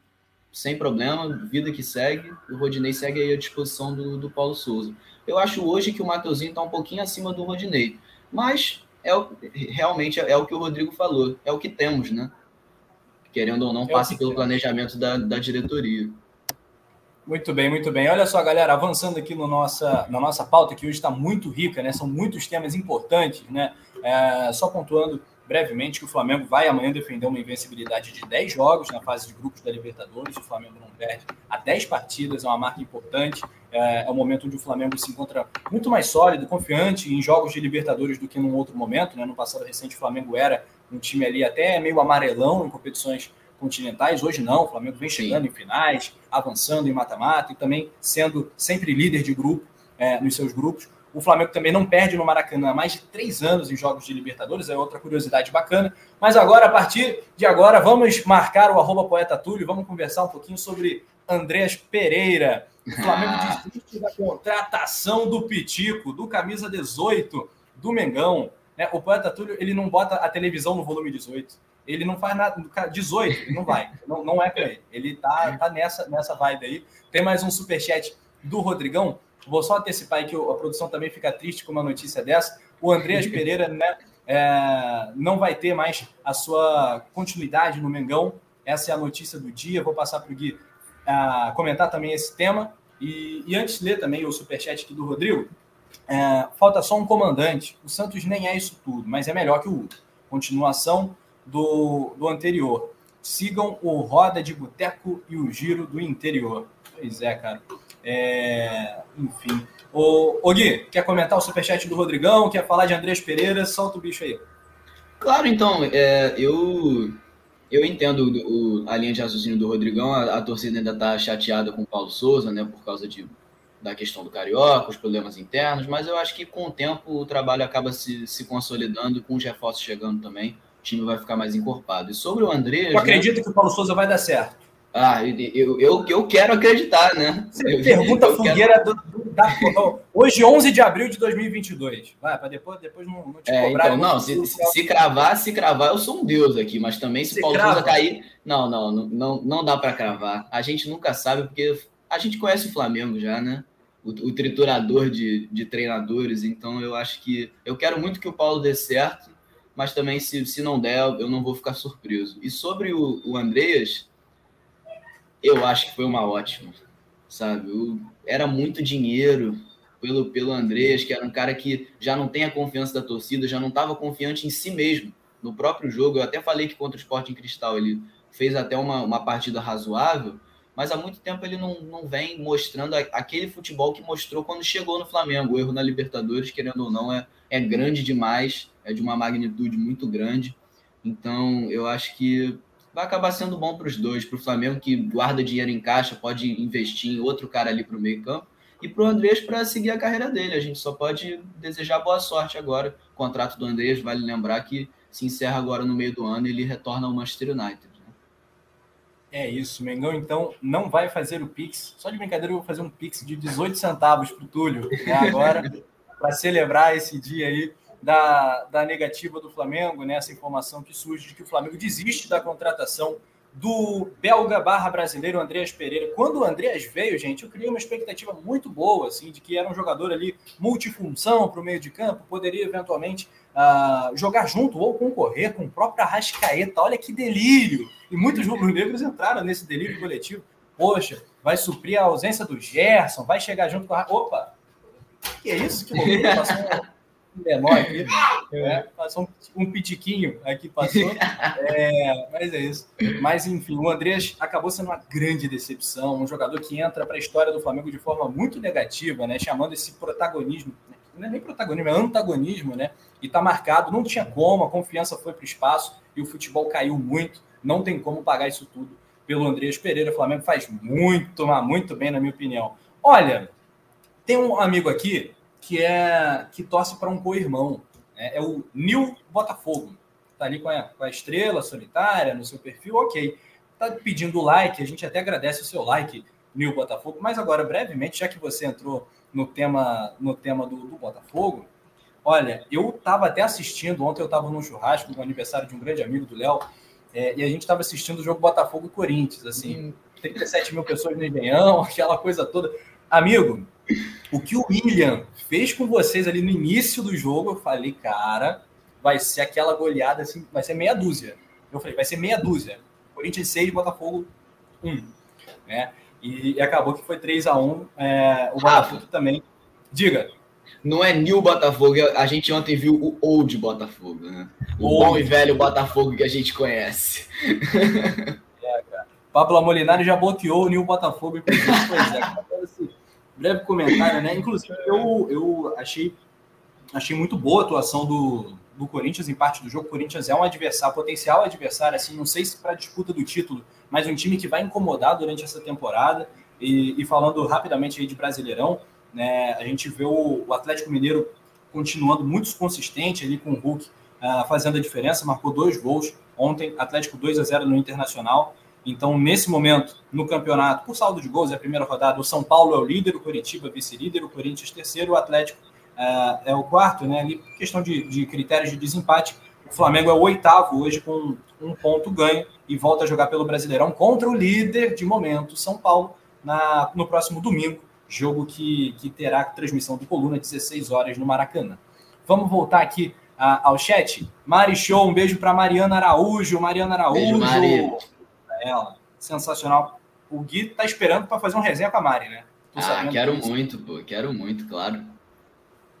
sem problema, vida que segue, o Rodinei segue aí à disposição do, do Paulo Souza. Eu acho hoje que o Mateuzinho está um pouquinho acima do Rodinei, mas é o, realmente é, é o que o Rodrigo falou, é o que temos, né? querendo ou não, passa pelo planejamento da, da diretoria. Muito bem, muito bem. Olha só, galera, avançando aqui no nossa, na nossa pauta, que hoje está muito rica, né? São muitos temas importantes, né? É, só pontuando brevemente que o Flamengo vai amanhã defender uma invencibilidade de 10 jogos na fase de grupos da Libertadores. O Flamengo não perde a 10 partidas, é uma marca importante. É, é um momento onde o Flamengo se encontra muito mais sólido, confiante em jogos de Libertadores do que num outro momento. Né? No passado recente, o Flamengo era um time ali até meio amarelão em competições continentais. Hoje não, o Flamengo vem chegando Sim. em finais, avançando em mata-mata e também sendo sempre líder de grupo é, nos seus grupos. O Flamengo também não perde no Maracanã há mais de três anos em jogos de Libertadores, é outra curiosidade bacana. Mas agora, a partir de agora, vamos marcar o arroba poeta Túlio, vamos conversar um pouquinho sobre Andreas Pereira. O Flamengo desiste da contratação do Pitico, do camisa 18, do Mengão. Né? O poeta Túlio ele não bota a televisão no volume 18. ele não faz nada. 18, ele não vai. Não, não é para ele. Ele tá, tá nessa, nessa vibe aí. Tem mais um superchat do Rodrigão. Vou só antecipar aí que a produção também fica triste com uma notícia dessa. O Andreas Pereira, né? É, não vai ter mais a sua continuidade no Mengão. Essa é a notícia do dia. Vou passar para o Gui uh, comentar também esse tema. E, e, antes de ler também o superchat aqui do Rodrigo, é, falta só um comandante. O Santos nem é isso tudo, mas é melhor que o Hugo. Continuação do, do anterior. Sigam o Roda de Boteco e o Giro do Interior. Pois é, cara. É, enfim. Ô, ô Gui, quer comentar o superchat do Rodrigão? Quer falar de Andrés Pereira? Solta o bicho aí. Claro, então. É, eu eu entendo o, a linha de raciocínio do Rodrigão, a, a torcida ainda está chateada com o Paulo Souza, né, por causa de, da questão do Carioca, os problemas internos, mas eu acho que com o tempo o trabalho acaba se, se consolidando, com os reforços chegando também, o time vai ficar mais encorpado. E sobre o André. Eu acredito né, que o Paulo Souza vai dar certo. Ah, eu, eu, eu quero acreditar, né? Você eu, pergunta eu fogueira quero... do, do, da, hoje, 11 de abril de 2022. Vai, para depois, depois não, não te é, cobrar. Então, não, se, se, se, cravar, se cravar, eu sou um deus aqui, mas também se Paulo Souza cair. Não, não, não, não, não dá para cravar. A gente nunca sabe, porque a gente conhece o Flamengo já, né? O, o triturador de, de treinadores, então eu acho que. Eu quero muito que o Paulo dê certo, mas também, se, se não der, eu não vou ficar surpreso. E sobre o, o Andreas eu acho que foi uma ótima, sabe? Eu, era muito dinheiro pelo, pelo Andrés, que era um cara que já não tem a confiança da torcida, já não estava confiante em si mesmo, no próprio jogo. Eu até falei que contra o Sporting Cristal ele fez até uma, uma partida razoável, mas há muito tempo ele não, não vem mostrando aquele futebol que mostrou quando chegou no Flamengo. O erro na Libertadores, querendo ou não, é, é grande demais, é de uma magnitude muito grande. Então, eu acho que vai acabar sendo bom para os dois, para o Flamengo que guarda dinheiro em caixa, pode investir em outro cara ali para o meio campo, e para o Andrés para seguir a carreira dele. A gente só pode desejar boa sorte agora. O contrato do Andrés, vale lembrar que se encerra agora no meio do ano e ele retorna ao Manchester United. Né? É isso, Mengão então não vai fazer o Pix. Só de brincadeira eu vou fazer um Pix de 18 centavos para o Túlio né, agora, para celebrar esse dia aí da, da negativa do Flamengo, né? essa informação que surge de que o Flamengo desiste da contratação do belga barra brasileiro Andreas Pereira. Quando o Andreas veio, gente, eu criei uma expectativa muito boa, assim, de que era um jogador ali multifunção para o meio de campo, poderia eventualmente uh, jogar junto ou concorrer com o próprio Arrascaeta. Olha que delírio! E muitos rubro-negros entraram nesse delírio coletivo. Poxa, vai suprir a ausência do Gerson, vai chegar junto com a... Opa! Que é isso? Que loucura! Menor aqui. É, passou um, um pitiquinho aqui, passou. É, mas é isso. Mas, enfim, o Andrés acabou sendo uma grande decepção. Um jogador que entra para a história do Flamengo de forma muito negativa, né? Chamando esse protagonismo. Não é nem protagonismo, é antagonismo, né? E tá marcado, não tinha como, a confiança foi para o espaço e o futebol caiu muito. Não tem como pagar isso tudo pelo Andrés Pereira. O Flamengo faz muito, mas muito bem, na minha opinião. Olha, tem um amigo aqui que é que torce para um co-irmão. Né? É o Nil Botafogo. Está ali com a, com a estrela solitária no seu perfil, ok. Está pedindo like, a gente até agradece o seu like, Nil Botafogo. Mas agora, brevemente, já que você entrou no tema, no tema do, do Botafogo, olha, eu estava até assistindo, ontem eu estava num churrasco no aniversário de um grande amigo do Léo, é, e a gente estava assistindo o jogo Botafogo e Corinthians, assim, hum. 37 mil pessoas no Engenhão, aquela coisa toda. Amigo, o que o William fez com vocês ali no início do jogo, eu falei, cara, vai ser aquela goleada assim, vai ser meia dúzia. Eu falei, vai ser meia dúzia. Corinthians 6, Botafogo 1. Né? E, e acabou que foi 3 a 1 é, O Botafogo também. Diga. Não é New Botafogo, a gente ontem viu o Old Botafogo, né? O Old. bom e velho Botafogo que a gente conhece. É, cara. Pablo Amolinari já bloqueou o New Botafogo, pois é breve comentário, né? Inclusive, eu, eu achei, achei muito boa a atuação do, do Corinthians em parte do jogo. O Corinthians é um adversário, potencial adversário, assim, não sei se para disputa do título, mas um time que vai incomodar durante essa temporada. E, e falando rapidamente aí de Brasileirão, né, a gente vê o, o, Atlético Mineiro continuando muito consistente ali com o Hulk uh, fazendo a diferença, marcou dois gols ontem, Atlético 2 a 0 no Internacional. Então, nesse momento, no campeonato, por saldo de gols, é a primeira rodada, o São Paulo é o líder, o Curitiba vice-líder, o Corinthians terceiro, o Atlético uh, é o quarto, né? Ali, questão de, de, critérios de desempate. O Flamengo é o oitavo hoje com um ponto ganho e volta a jogar pelo Brasileirão contra o líder de momento, São Paulo, na, no próximo domingo, jogo que, que terá transmissão do Coluna, 16 horas no Maracanã. Vamos voltar aqui a, ao chat. Mari Show, um beijo para Mariana Araújo. Mariana Araújo. Beijo, Ela, sensacional. O Gui tá esperando para fazer um resenha com a Mari, né? Tô ah, quero muito, pô. Quero muito, claro.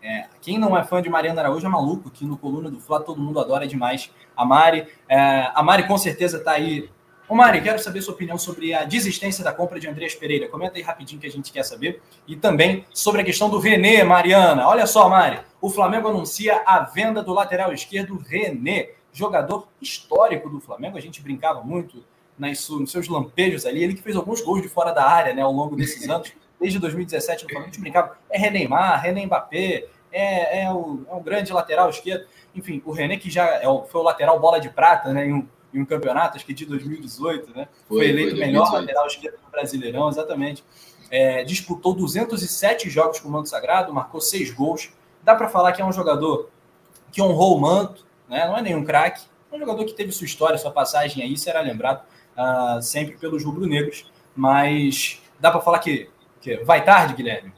É, quem não é fã de Mariana Araújo é maluco, aqui no Coluna do Fla todo mundo adora demais a Mari. É, a Mari com certeza está aí. Ô Mari, quero saber sua opinião sobre a desistência da compra de Andreas Pereira. Comenta aí rapidinho que a gente quer saber. E também sobre a questão do René, Mariana. Olha só, Mari, o Flamengo anuncia a venda do lateral esquerdo René, jogador histórico do Flamengo. A gente brincava muito nas, nos seus lampejos ali. Ele que fez alguns gols de fora da área né, ao longo desses anos desde 2017 no Flamengo, brincava, é René Neymar, René Mbappé, é, é, o, é um grande lateral esquerdo. Enfim, o René, que já é o, foi o lateral bola de prata né, em, um, em um campeonato, acho que de 2018, né? Foi, foi eleito o melhor lateral esquerdo do Brasileirão, exatamente. É, disputou 207 jogos com o manto sagrado, marcou seis gols. Dá para falar que é um jogador que honrou o manto, né? não é nenhum craque, é um jogador que teve sua história, sua passagem aí, será lembrado uh, sempre pelos rubro-negros, mas dá para falar que que vai tarde, Guilherme?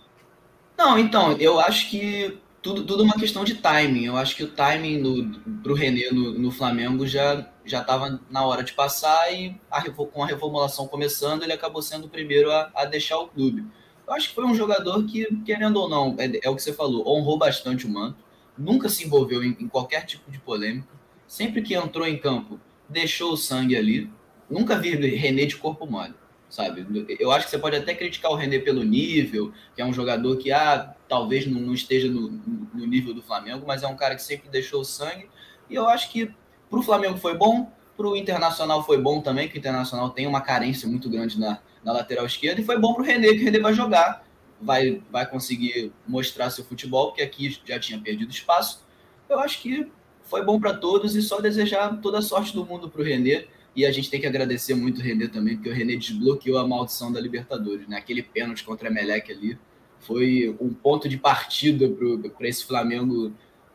Não, então, eu acho que tudo, tudo é uma questão de timing. Eu acho que o timing para o René no, no, Flamengo já já estava na hora de passar e a, com a reformulação começando, ele acabou sendo o primeiro a, a, deixar o clube. Eu acho que foi um jogador que, querendo ou não, é, é o que você falou, honrou bastante o manto, nunca se envolveu em, em qualquer tipo de polêmica, sempre que entrou em campo, deixou o sangue ali, nunca vi René de corpo mole sabe? Eu acho que você pode até criticar o René pelo nível, que é um jogador que ah, talvez não, não esteja no, no, nível do Flamengo, mas é um cara que sempre deixou o sangue. E eu acho que para o Flamengo foi bom, para o Internacional foi bom também, que o Internacional tem uma carência muito grande na, na lateral esquerda, e foi bom para o René, que o René vai jogar, vai, vai conseguir mostrar seu futebol, porque aqui já tinha perdido espaço. Eu acho que foi bom para todos e só desejar toda a sorte do mundo para o René e a gente tem que agradecer muito o René também, porque o René desbloqueou a maldição da Libertadores. Né? Aquele pênalti contra a Melec ali foi um ponto de partida para esse Flamengo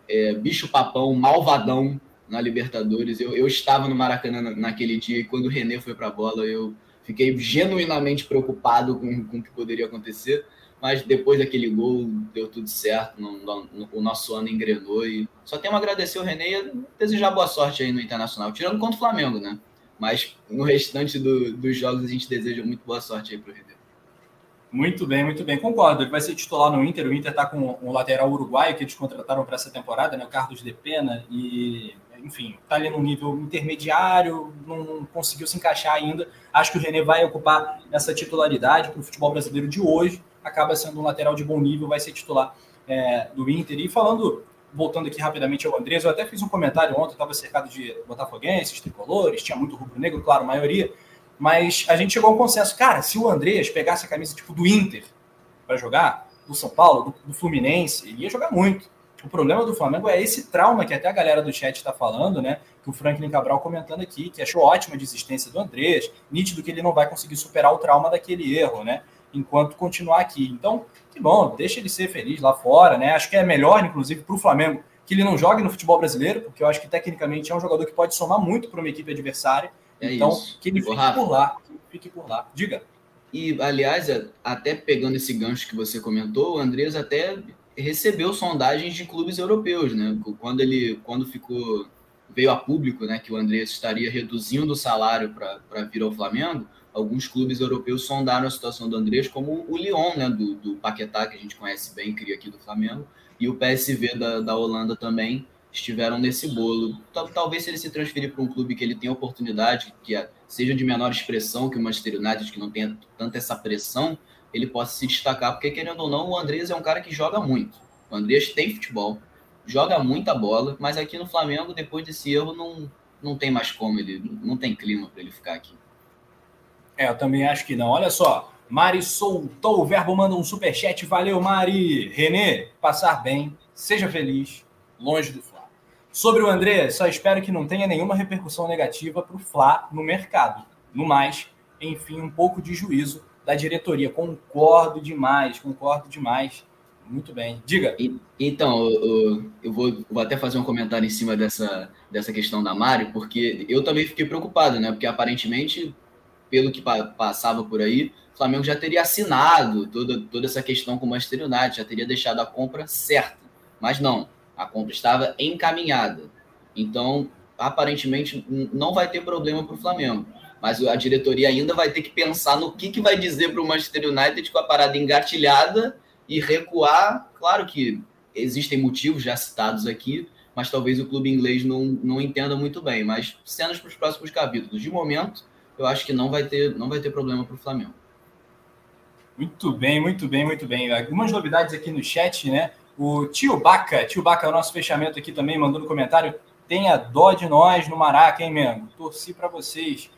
é, bicho-papão, malvadão na Libertadores. Eu, eu estava no Maracanã naquele dia e quando o René foi para a bola, eu fiquei genuinamente preocupado com, com o que poderia acontecer. Mas depois daquele gol, deu tudo certo, o nosso ano engrenou. E só temos a agradecer o René e desejar boa sorte aí no Internacional, tirando contra o Flamengo, né? Mas no restante do, dos jogos a gente deseja muito boa sorte aí para o River. Muito bem, muito bem. Concordo. Ele vai ser titular no Inter. O Inter está com um lateral uruguaio que eles contrataram para essa temporada, né? o Carlos de Pena. E, enfim, está ali no nível intermediário, não conseguiu se encaixar ainda. Acho que o René vai ocupar essa titularidade para o futebol brasileiro de hoje. Acaba sendo um lateral de bom nível, vai ser titular é, do Inter. E falando voltando aqui rapidamente ao Andrés, eu até fiz um comentário ontem, estava cercado de botafoguenses, tricolores, tinha muito rubro-negro, claro, maioria, mas a gente chegou a um consenso, cara, se o Andrés pegasse a camisa tipo do Inter para jogar, do São Paulo, do, do, Fluminense, ele ia jogar muito. O problema do Flamengo é esse trauma que até a galera do chat está falando, né? Que o Franklin Cabral comentando aqui, que achou ótima a desistência do Andrés, nítido que ele não vai conseguir superar o trauma daquele erro, né? Enquanto continuar aqui. Então, que bom, deixa ele ser feliz lá fora, né? Acho que é melhor, inclusive, para o Flamengo que ele não jogue no futebol brasileiro, porque eu acho que tecnicamente é um jogador que pode somar muito para uma equipe adversária. É então, isso. que ele fique Rafa. por lá, fique por lá. Diga. E, aliás, é, até pegando esse gancho que você comentou, o Andrés até recebeu sondagens de clubes europeus, né? Quando ele quando ficou veio a público, né, que o Andrés estaria reduzindo o salário para vir ao Flamengo, alguns clubes europeus sondaram a situação do Andrés, como o Lyon, né, do, do Paquetá, que a gente conhece bem, cria aqui do Flamengo, e o PSV da, da Holanda também estiveram nesse bolo. Talvez se ele se transferir para um clube que ele tem oportunidade, que é, seja de menor expressão que o Manchester United, que não tenha tanta essa pressão, ele possa se destacar, porque querendo ou não, o Andrés é um cara que joga muito. O Andrés tem futebol, joga muita bola, mas aqui no Flamengo, depois desse erro, não, não tem mais como ele, não tem clima para ele ficar aqui. É, eu também acho que não. Olha só, Mari soltou o verbo, manda um superchat. Valeu, Mari. Renê, passar bem, seja feliz, longe do Fla. Sobre o André, só espero que não tenha nenhuma repercussão negativa para o Fla no mercado. No mais, enfim, um pouco de juízo da diretoria. Concordo demais, concordo demais. Muito bem. Diga. E, então, eu, eu vou, vou, até fazer um comentário em cima dessa, dessa questão da Mari, porque eu também fiquei preocupado, né? Porque aparentemente, pelo que pa passava por aí, o Flamengo já teria assinado toda, toda essa questão com o Manchester United, já teria deixado a compra certa. Mas não, a compra estava encaminhada. Então, aparentemente, não vai ter problema para o Flamengo. Mas a diretoria ainda vai ter que pensar no que, que vai dizer para o Manchester United com a parada engatilhada e recuar. Claro que existem motivos já citados aqui, mas talvez o clube inglês não, não entenda muito bem. Mas cenas para os próximos capítulos. De momento, eu acho que não vai ter, não vai ter problema para o Flamengo. Muito bem, muito bem, muito bem. Algumas novidades aqui no chat, né? O tio Baca, tio Baca, é o nosso fechamento aqui também, mandou no comentário. Tenha dó de nós no Maraca, hein, mesmo? Torci para vocês.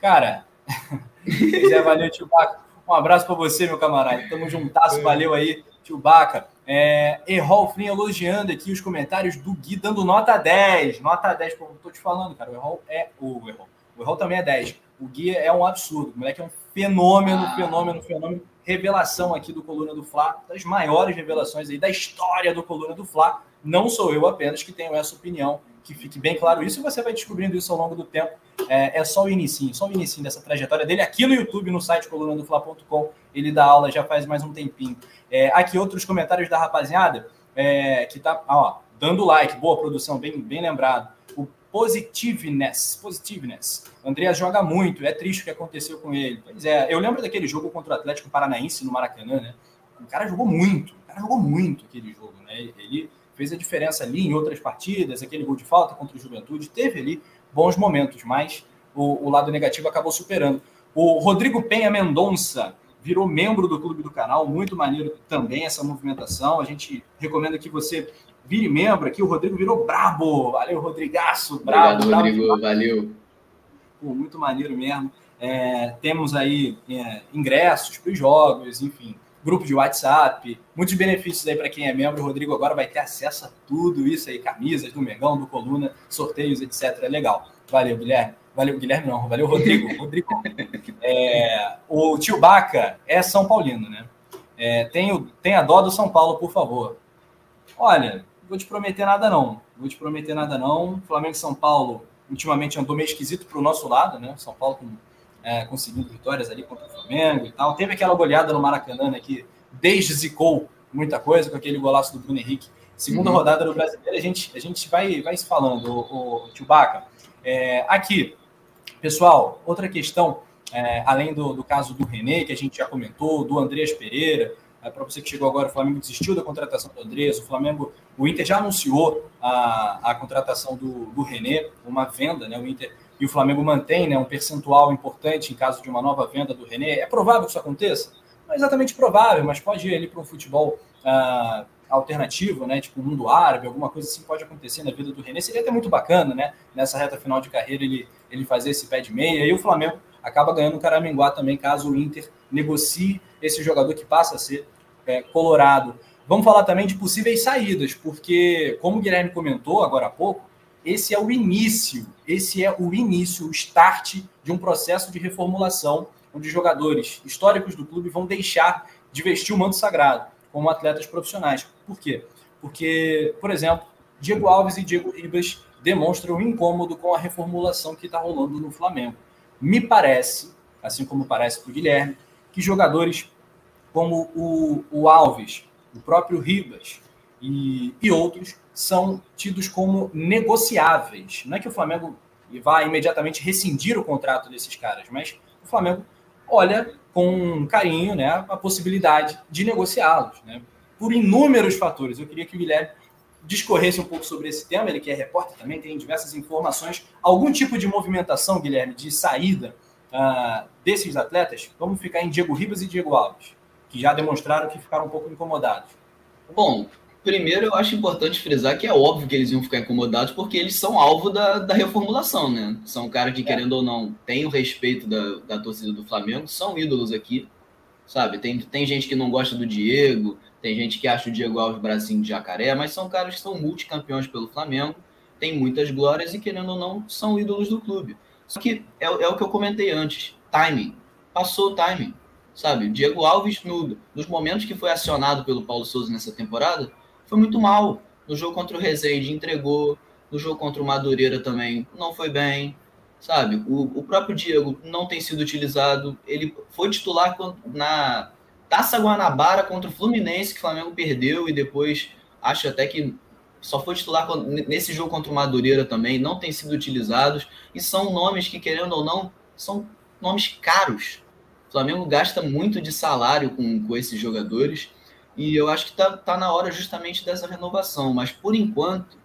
Cara, Zé, valeu, tio Baca. Um abraço para você, meu camarada. Tamo juntasso, valeu aí, tio Baca. É, Errol Flynn elogiando aqui os comentários do Gui, dando nota 10. Nota 10, como eu tô te falando, cara. O Errol é. O Errol, o Errol também é 10. O Gui é um absurdo. O moleque é um fenômeno, ah. fenômeno, fenômeno. Revelação aqui do Coluna do Fla, das maiores revelações aí da história do Coluna do Fla. Não sou eu apenas que tenho essa opinião que fique bem claro isso, e você vai descobrindo isso ao longo do tempo. É, é só o início, só o início dessa trajetória dele aqui no YouTube, no site colunadofla.com. Ele dá aula já faz mais um tempinho. É, aqui outros comentários da rapaziada é, que tá ó, dando like, boa produção, bem, bem lembrado. O Positiveness, Positiveness. Andreas joga muito, é triste o que aconteceu com ele. Pois é, eu lembro daquele jogo contra o Atlético Paranaense no Maracanã, né? O cara jogou muito, o cara jogou muito aquele jogo, né? Ele fez a diferença ali em outras partidas, aquele gol de falta contra o Juventude, teve ali bons momentos, mas o, o lado negativo acabou superando. O Rodrigo Penha Mendonça virou membro do clube do canal, muito maneiro também essa movimentação. A gente recomenda que você vire membro aqui. O Rodrigo virou brabo. Valeu, Rodrigaço. Brabo, Obrigado, Rodrigo. Brabo. Valeu. Pô, muito maneiro mesmo. É, temos aí é, ingressos para os jogos, enfim grupo de WhatsApp, muitos benefícios aí para quem é membro. O Rodrigo agora vai ter acesso a tudo isso aí, camisas do Megão, do Coluna, sorteios, etc. É legal. Valeu, Guilherme. Valeu, Guilherme não. Valeu, Rodrigo. Rodrigo. É, o tio Baca é São Paulino, né? É, tem, tem a dó do São Paulo, por favor. Olha, vou te prometer nada não. Vou te prometer nada não. Flamengo e São Paulo ultimamente andou meio esquisito para o nosso lado, né? São Paulo com é, conseguindo vitórias ali contra o Flamengo e tal. Teve aquela goleada no Maracanã, né, que deszicou muita coisa com aquele golaço do Bruno Henrique. Segunda uhum. rodada do Brasileiro, a gente, a gente vai, vai se falando, o, o Chewbacca. É, aqui, pessoal, outra questão, é, além do, do caso do René, que a gente já comentou, do Andreas Pereira, é, para você que chegou agora, o Flamengo desistiu da contratação do Andreas, o Flamengo, o Inter já anunciou a, a contratação do, do René, uma venda, né? O Inter e o Flamengo mantém né, um percentual importante em caso de uma nova venda do René. É provável que isso aconteça? Não é exatamente provável, mas pode ir ali para um futebol uh, alternativo, né, tipo o mundo árabe, alguma coisa assim pode acontecer na vida do René. Seria até muito bacana, né, nessa reta final de carreira, ele, ele fazer esse pé de meia. E o Flamengo acaba ganhando o Caraminguá também, caso o Inter negocie esse jogador que passa a ser é, colorado. Vamos falar também de possíveis saídas, porque, como o Guilherme comentou agora há pouco, esse é o início, esse é o início, o start de um processo de reformulação, onde jogadores históricos do clube vão deixar de vestir o manto sagrado como atletas profissionais. Por quê? Porque, por exemplo, Diego Alves e Diego Ribas demonstram incômodo com a reformulação que está rolando no Flamengo. Me parece, assim como parece para o Guilherme, que jogadores como o, o Alves, o próprio Ribas e, e outros são tidos como negociáveis. Não é que o Flamengo vá imediatamente rescindir o contrato desses caras, mas o Flamengo olha com carinho né, a possibilidade de negociá-los, né, por inúmeros fatores. Eu queria que o Guilherme discorresse um pouco sobre esse tema, ele que é repórter também, tem diversas informações. Algum tipo de movimentação, Guilherme, de saída uh, desses atletas? Vamos ficar em Diego Ribas e Diego Alves, que já demonstraram que ficaram um pouco incomodados. Bom, Primeiro, eu acho importante frisar que é óbvio que eles iam ficar incomodados, porque eles são alvo da, da reformulação, né? São caras que, é. querendo ou não, têm o respeito da, da torcida do Flamengo, são ídolos aqui, sabe? Tem, tem gente que não gosta do Diego, tem gente que acha o Diego Alves bracinho de jacaré, mas são caras que são multicampeões pelo Flamengo, têm muitas glórias e, querendo ou não, são ídolos do clube. Só que é, é o que eu comentei antes: timing. Passou o timing sabe? Diego Alves, no, nos momentos que foi acionado pelo Paulo Souza nessa temporada, foi muito mal. No jogo contra o Rezende entregou, no jogo contra o Madureira também não foi bem, sabe? O, o próprio Diego não tem sido utilizado. Ele foi titular na Taça Guanabara contra o Fluminense, que o Flamengo perdeu, e depois acho até que só foi titular nesse jogo contra o Madureira também, não tem sido utilizados, e são nomes que, querendo ou não, são nomes caros. O Flamengo gasta muito de salário com, com esses jogadores, e eu acho que está tá na hora justamente dessa renovação, mas por enquanto,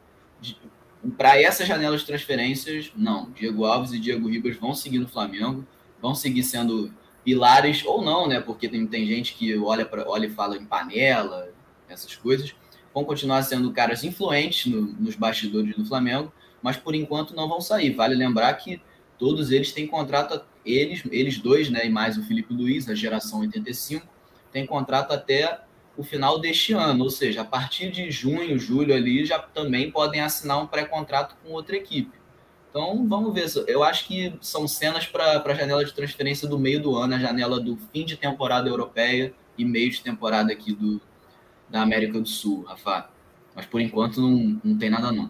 para essa janela de transferências, não. Diego Alves e Diego Ribas vão seguir no Flamengo, vão seguir sendo pilares, ou não, né? Porque tem, tem gente que olha, pra, olha e fala em panela, essas coisas. Vão continuar sendo caras influentes no, nos bastidores do Flamengo, mas por enquanto não vão sair. Vale lembrar que todos eles têm contrato, eles, eles dois, né? E mais o Felipe Luiz, a geração 85, tem contrato até o final deste ano, ou seja, a partir de junho, julho ali, já também podem assinar um pré-contrato com outra equipe. Então, vamos ver. Eu acho que são cenas para a janela de transferência do meio do ano, a janela do fim de temporada europeia e meio de temporada aqui do, da América do Sul, Rafa. Mas por enquanto não, não tem nada não.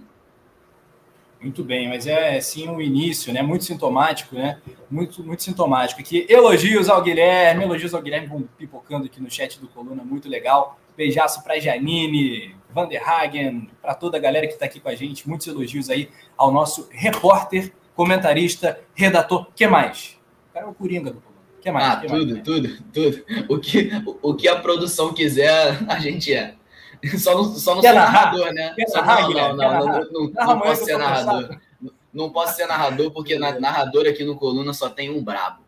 Muito bem, mas é sim o início, né? Muito sintomático, né? Muito, muito sintomático. Aqui, elogios ao Guilherme, elogios ao Guilherme, vão pipocando aqui no chat do Coluna, muito legal. Beijaço para Janine, Vanderhagen, para toda a galera que está aqui com a gente. Muitos elogios aí ao nosso repórter, comentarista, redator. que mais? O cara é o Coringa do Coluna. que mais? Ah, que tudo, mais, tudo, tudo. O que, o que a produção quiser, a gente é. Só não, só não sou narrador, né? Só, narrar, não, não, não, não, não, não posso ser narrador. Não posso ser narrador, porque na, narrador aqui no Coluna só tem um brabo.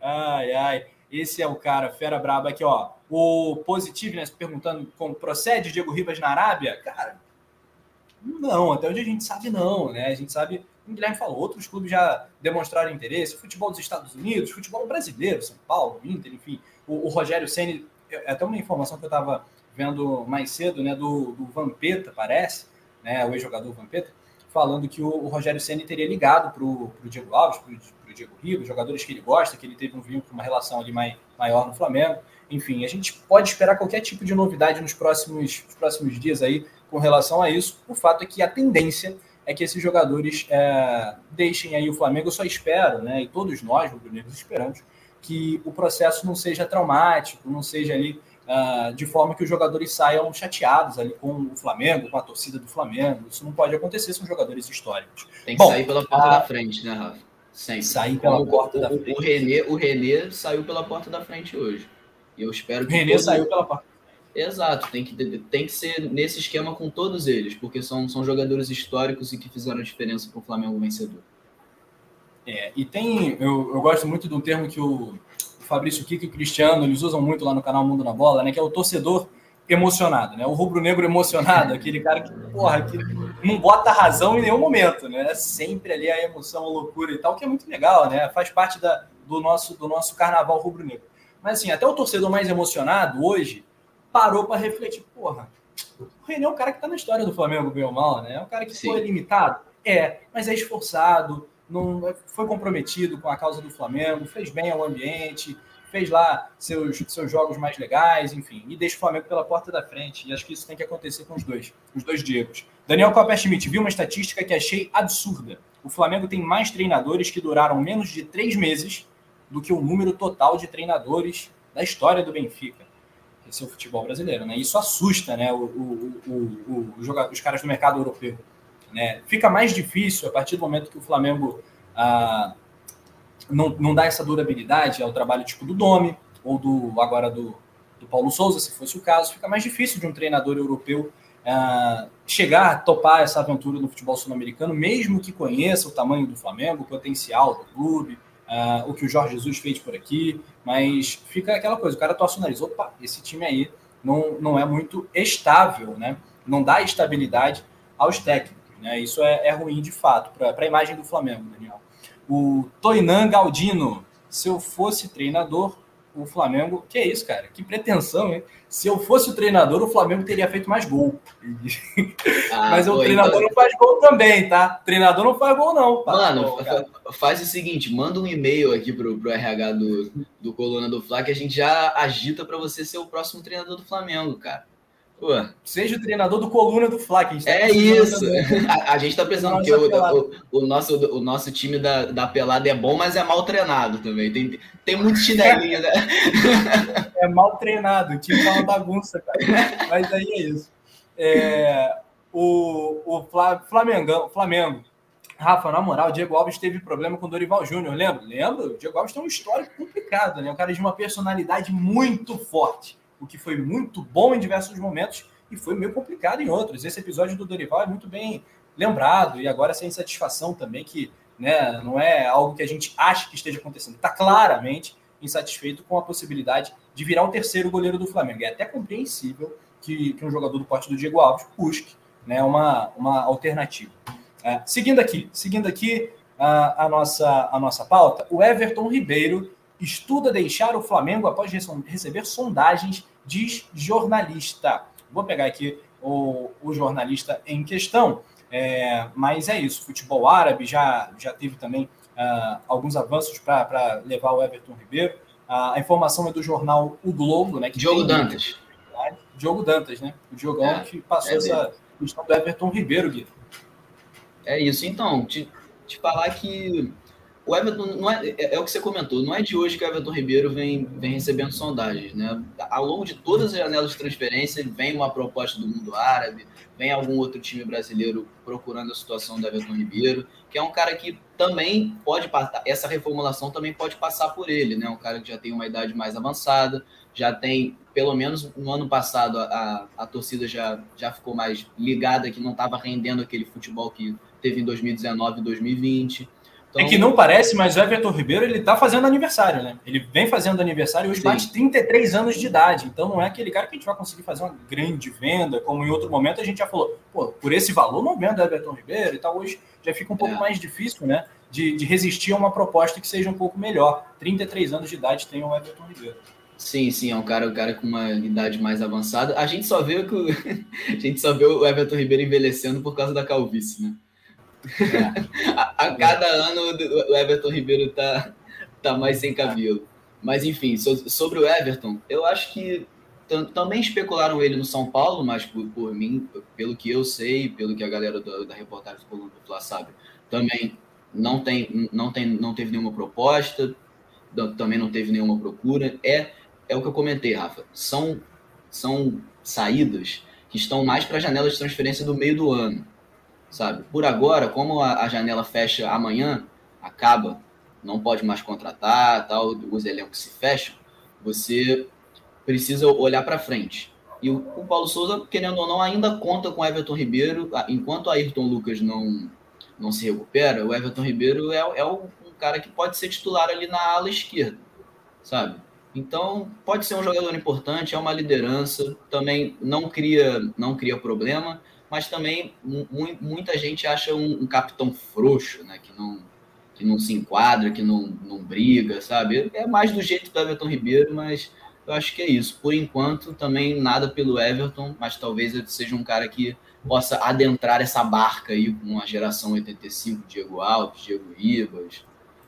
Ai, ai. Esse é o cara, fera braba aqui, ó. O Positivo, né, perguntando como procede Diego Ribas na Arábia. Cara, não, até onde a gente sabe não, né? A gente sabe, o Guilherme falou, outros clubes já demonstraram interesse, futebol dos Estados Unidos, futebol brasileiro, São Paulo, Inter, enfim. O, o Rogério Ceni, é até uma informação que eu estava vendo mais cedo, né, do, do Vampeta, parece, né, o ex-jogador Vampeta, falando que o, o Rogério Ceni teria ligado para o Diego Alves, para o Diego Rios, jogadores que ele gosta, que ele teve um vínculo, uma relação ali mai, maior no Flamengo. Enfim, a gente pode esperar qualquer tipo de novidade nos próximos, nos próximos dias aí com relação a isso. O fato é que a tendência é que esses jogadores é, deixem aí o Flamengo. Eu só espero, né, e todos nós, rubro-negros, esperamos que o processo não seja traumático, não seja ali uh, de forma que os jogadores saiam chateados ali com o Flamengo, com a torcida do Flamengo. Isso não pode acontecer, são jogadores históricos. Tem que Bom, sair pela porta uh, da frente, né, Rafa? Sempre. Sair pela o, porta o, da frente. O Renê, o saiu pela porta da frente hoje. E eu espero que. O Renê todo... saiu pela porta. Exato, tem que, tem que ser nesse esquema com todos eles, porque são, são jogadores históricos e que fizeram a diferença para o Flamengo vencedor. É, e tem, eu, eu gosto muito de um termo que o, Fabrício Kiko e o Cristiano, eles usam muito lá no canal Mundo na Bola, né? Que é o torcedor emocionado, né? O rubro-negro emocionado, aquele cara que, porra, que não bota razão em nenhum momento, né? Sempre ali a emoção, a loucura e tal, que é muito legal, né? Faz parte da, do, nosso, do nosso carnaval rubro-negro. Mas assim, até o torcedor mais emocionado hoje parou para refletir, porra, o René é um cara que tá na história do Flamengo, bem ou mal, né? É um cara que Sim. foi limitado, é, mas é esforçado, não foi comprometido com a causa do Flamengo, fez bem ao ambiente, fez lá seus, seus jogos mais legais, enfim, e deixa o Flamengo pela porta da frente. E acho que isso tem que acontecer com os dois, os dois Diegos. Daniel Copper-Schmidt viu uma estatística que achei absurda. O Flamengo tem mais treinadores que duraram menos de três meses do que o número total de treinadores da história do Benfica. Esse é o futebol brasileiro, né? Isso assusta, né? O, o, o, os caras do mercado europeu. Né? Fica mais difícil a partir do momento que o Flamengo ah, não, não dá essa durabilidade ao trabalho tipo do Domi ou do agora do, do Paulo Souza, se fosse o caso, fica mais difícil de um treinador europeu ah, chegar a topar essa aventura no futebol sul-americano, mesmo que conheça o tamanho do Flamengo, o potencial do clube, ah, o que o Jorge Jesus fez por aqui, mas fica aquela coisa, o cara torce o nariz, opa, esse time aí não, não é muito estável, né? não dá estabilidade aos técnicos. Né? Isso é, é ruim de fato para a imagem do Flamengo, Daniel. O Toinan Galdino, se eu fosse treinador, o Flamengo. Que é isso, cara? Que pretensão, hein? Se eu fosse o treinador, o Flamengo teria feito mais gol. Ah, Mas o treinador então... não faz gol também, tá? O treinador não faz gol, não. Mano, faz o seguinte: manda um e-mail aqui pro, pro RH do, do Coluna do Fla que a gente já agita para você ser o próximo treinador do Flamengo, cara. Pô. Seja o treinador do Coluna do Fla. Que tá é isso. A, a, gente tá pensando que o, o, o, nosso, o nosso time da, da pelada é bom, mas é mal treinado também. Tem, tem muito chinelinho, né? É mal treinado. O time tá uma bagunça, cara. Mas aí é isso. É, o o Flamengo, Flamengo. Rafa, na moral, o Diego Alves teve problema com o Dorival Júnior, lembra? Lembra? O Diego Alves tem um histórico complicado, né? Um cara de uma personalidade muito forte o que foi muito bom em diversos momentos e foi meio complicado em outros. Esse episódio do Dorival é muito bem lembrado e agora essa insatisfação também que né, não é algo que a gente acha que esteja acontecendo. Está claramente insatisfeito com a possibilidade de virar o terceiro goleiro do Flamengo. É até compreensível que, que um jogador do porte do Diego Alves busque né, uma, uma alternativa. É, seguindo aqui, seguindo aqui a, a, nossa, a nossa pauta, o Everton Ribeiro estuda deixar o Flamengo após receber sondagens, diz jornalista. Vou pegar aqui o, o jornalista em questão, é, mas é isso. Futebol árabe já, já teve também uh, alguns avanços para levar o Everton Ribeiro. Uh, a informação é do jornal O Globo, né? Que Diogo Dantas. Diogo Dantas, né? O Diogão é, que passou é essa questão do Everton Ribeiro, Gui. É isso. Então, te, te falar que o Everton não é, é, é, o que você comentou, não é de hoje que o Everton Ribeiro vem, vem recebendo sondagens, né? Ao longo de todas as janelas de transferência, vem uma proposta do mundo árabe, vem algum outro time brasileiro procurando a situação do Everton Ribeiro, que é um cara que também pode passar, essa reformulação também pode passar por ele, né? Um cara que já tem uma idade mais avançada, já tem, pelo menos no ano passado, a, a torcida já, já ficou mais ligada, que não estava rendendo aquele futebol que teve em 2019 e 2020. Então... É que não parece, mas o Everton Ribeiro ele tá fazendo aniversário, né? Ele vem fazendo aniversário e hoje Sim. bate 33 anos de idade. Então não é aquele cara que a gente vai conseguir fazer uma grande venda, como em outro momento a gente já falou, pô, por esse valor não vendo o Everton Ribeiro e tal. Hoje já fica um pouco é. mais difícil, né? De, de, resistir a uma proposta que seja um pouco melhor. 33 anos de idade tem o Everton Ribeiro. Sim, sim, é um cara, um cara com uma idade mais avançada. A gente só vê que o, a gente só vê o Everton Ribeiro envelhecendo por causa da calvície, né? A, cada ano o Everton Ribeiro tá, tá mais sem cabelo. Mas enfim, so, sobre o Everton, eu acho que também especularam ele no São Paulo, mas por, por, mim, pelo que eu sei, pelo que a galera da, da reportagem do Coluna do sabe, também não tem, não tem, não teve nenhuma proposta, também não teve nenhuma procura. É, é o que eu comentei, Rafa. São, são saídas que estão mais para a janela de transferência do meio do ano sabe? Por agora, como a, a, janela fecha amanhã, acaba, não pode mais contratar, tal, os elencos se fecham, você precisa olhar para frente. E o, o, Paulo Souza, querendo ou não, ainda conta com o Everton Ribeiro, enquanto a Ayrton Lucas não, não se recupera, o Everton Ribeiro é, é um cara que pode ser titular ali na ala esquerda, sabe? Então, pode ser um jogador importante, é uma liderança, também não cria, não cria problema mas também muita gente acha um, um, capitão frouxo, né? Que não, que não se enquadra, que não, não briga, sabe? É mais do jeito do Everton Ribeiro, mas eu acho que é isso. Por enquanto, também nada pelo Everton, mas talvez ele seja um cara que possa adentrar essa barca aí com a geração 85, Diego Alves, Diego Ribas,